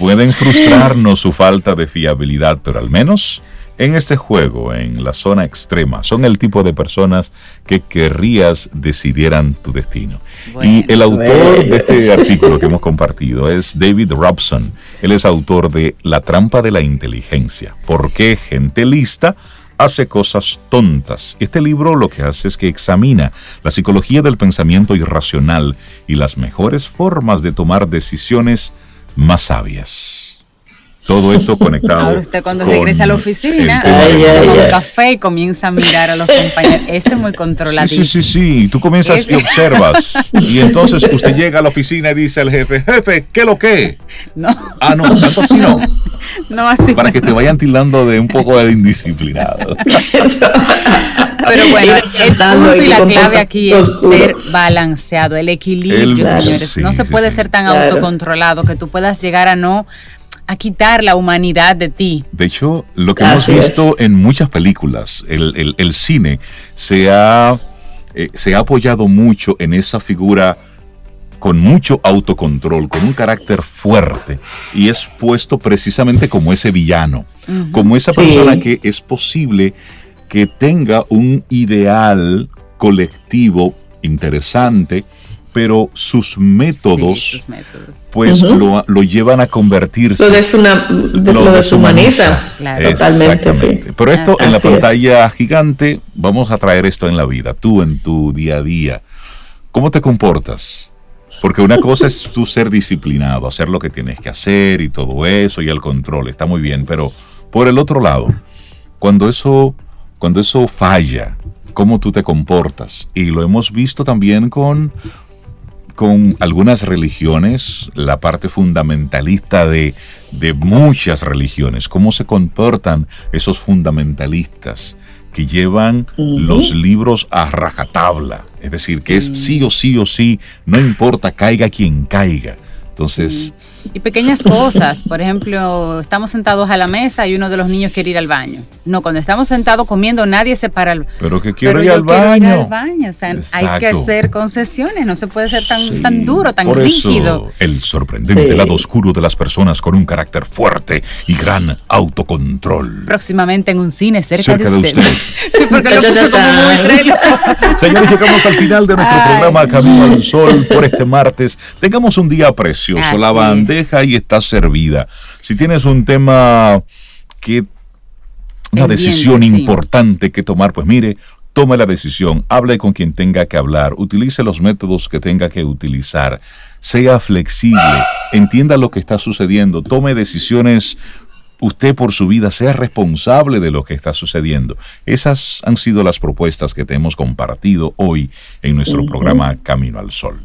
Pueden frustrarnos su falta de fiabilidad, pero al menos en este juego, en la zona extrema, son el tipo de personas que querrías decidieran tu destino. y el autor de este artículo que hemos compartido es David Robson. Él es autor de La trampa de la inteligencia. ¿Por qué gente lista? Hace cosas tontas. Este libro lo que hace es que examina la psicología del pensamiento irracional y las mejores formas de tomar decisiones más sabias. Todo esto conectado. Ahora usted cuando regresa a la oficina, toma un café y comienza a mirar a los compañeros. Ese es muy controladito. Sí, sí, sí, sí. Tú comienzas y observas. Y entonces usted llega a la oficina y dice al jefe, jefe, ¿qué lo que? No. Ah, no, tanto así no. No así. Para que te vayan tildando de un poco de indisciplinado. Pero bueno, el punto y la clave aquí es ser balanceado, el equilibrio, señores. no se puede ser tan autocontrolado que tú puedas llegar a no a quitar la humanidad de ti. De hecho, lo que hemos visto en muchas películas, el, cine se ha, eh, se ha apoyado mucho en esa figura con mucho autocontrol, con un carácter fuerte, y es puesto precisamente como ese villano, como esa persona que es posible que tenga un ideal colectivo interesante, pero sus métodos, pues lo, llevan a convertirse. Lo, deshumaniza. Totalmente. Pero esto en la pantalla gigante, vamos a traer esto en la vida, tú en tu día a día. ¿Cómo te comportas? Porque una cosa es tú ser disciplinado, hacer lo que tienes que hacer y todo eso y el control, está muy bien, pero por el otro lado, cuando eso, cuando eso falla, cómo tú te comportas. Y lo hemos visto también con con algunas religiones, la parte fundamentalista de, muchas religiones, cómo se comportan esos fundamentalistas que llevan los libros a rajatabla, es decir, que es sí. o sí o sí, no importa, caiga quien caiga. Entonces, y pequeñas cosas, por ejemplo, estamos sentados a la mesa y uno de los niños quiere ir al baño. No, cuando estamos sentados comiendo nadie se para al Pero que quiero ir, al baño. al baño. O sea, hay que hacer concesiones, no se puede ser tan, tan duro, tan rígido. el sorprendente lado oscuro de las personas con un carácter fuerte y gran autocontrol. Próximamente en un cine cerca, de, usted. sí, porque lo puso como muy Señores, llegamos al final de nuestro programa Camino al Sol por este martes. Tengamos un día precioso. la banda deja y está servida. Si tienes un tema que una decisión importante que tomar, pues mire, tome la decisión, hable con quien tenga que hablar, utilice los métodos que tenga que utilizar, sea flexible, entienda lo que está sucediendo, tome decisiones usted por su vida sea responsable de lo que está sucediendo. Esas han sido las propuestas que te hemos compartido hoy en nuestro programa Camino al Sol.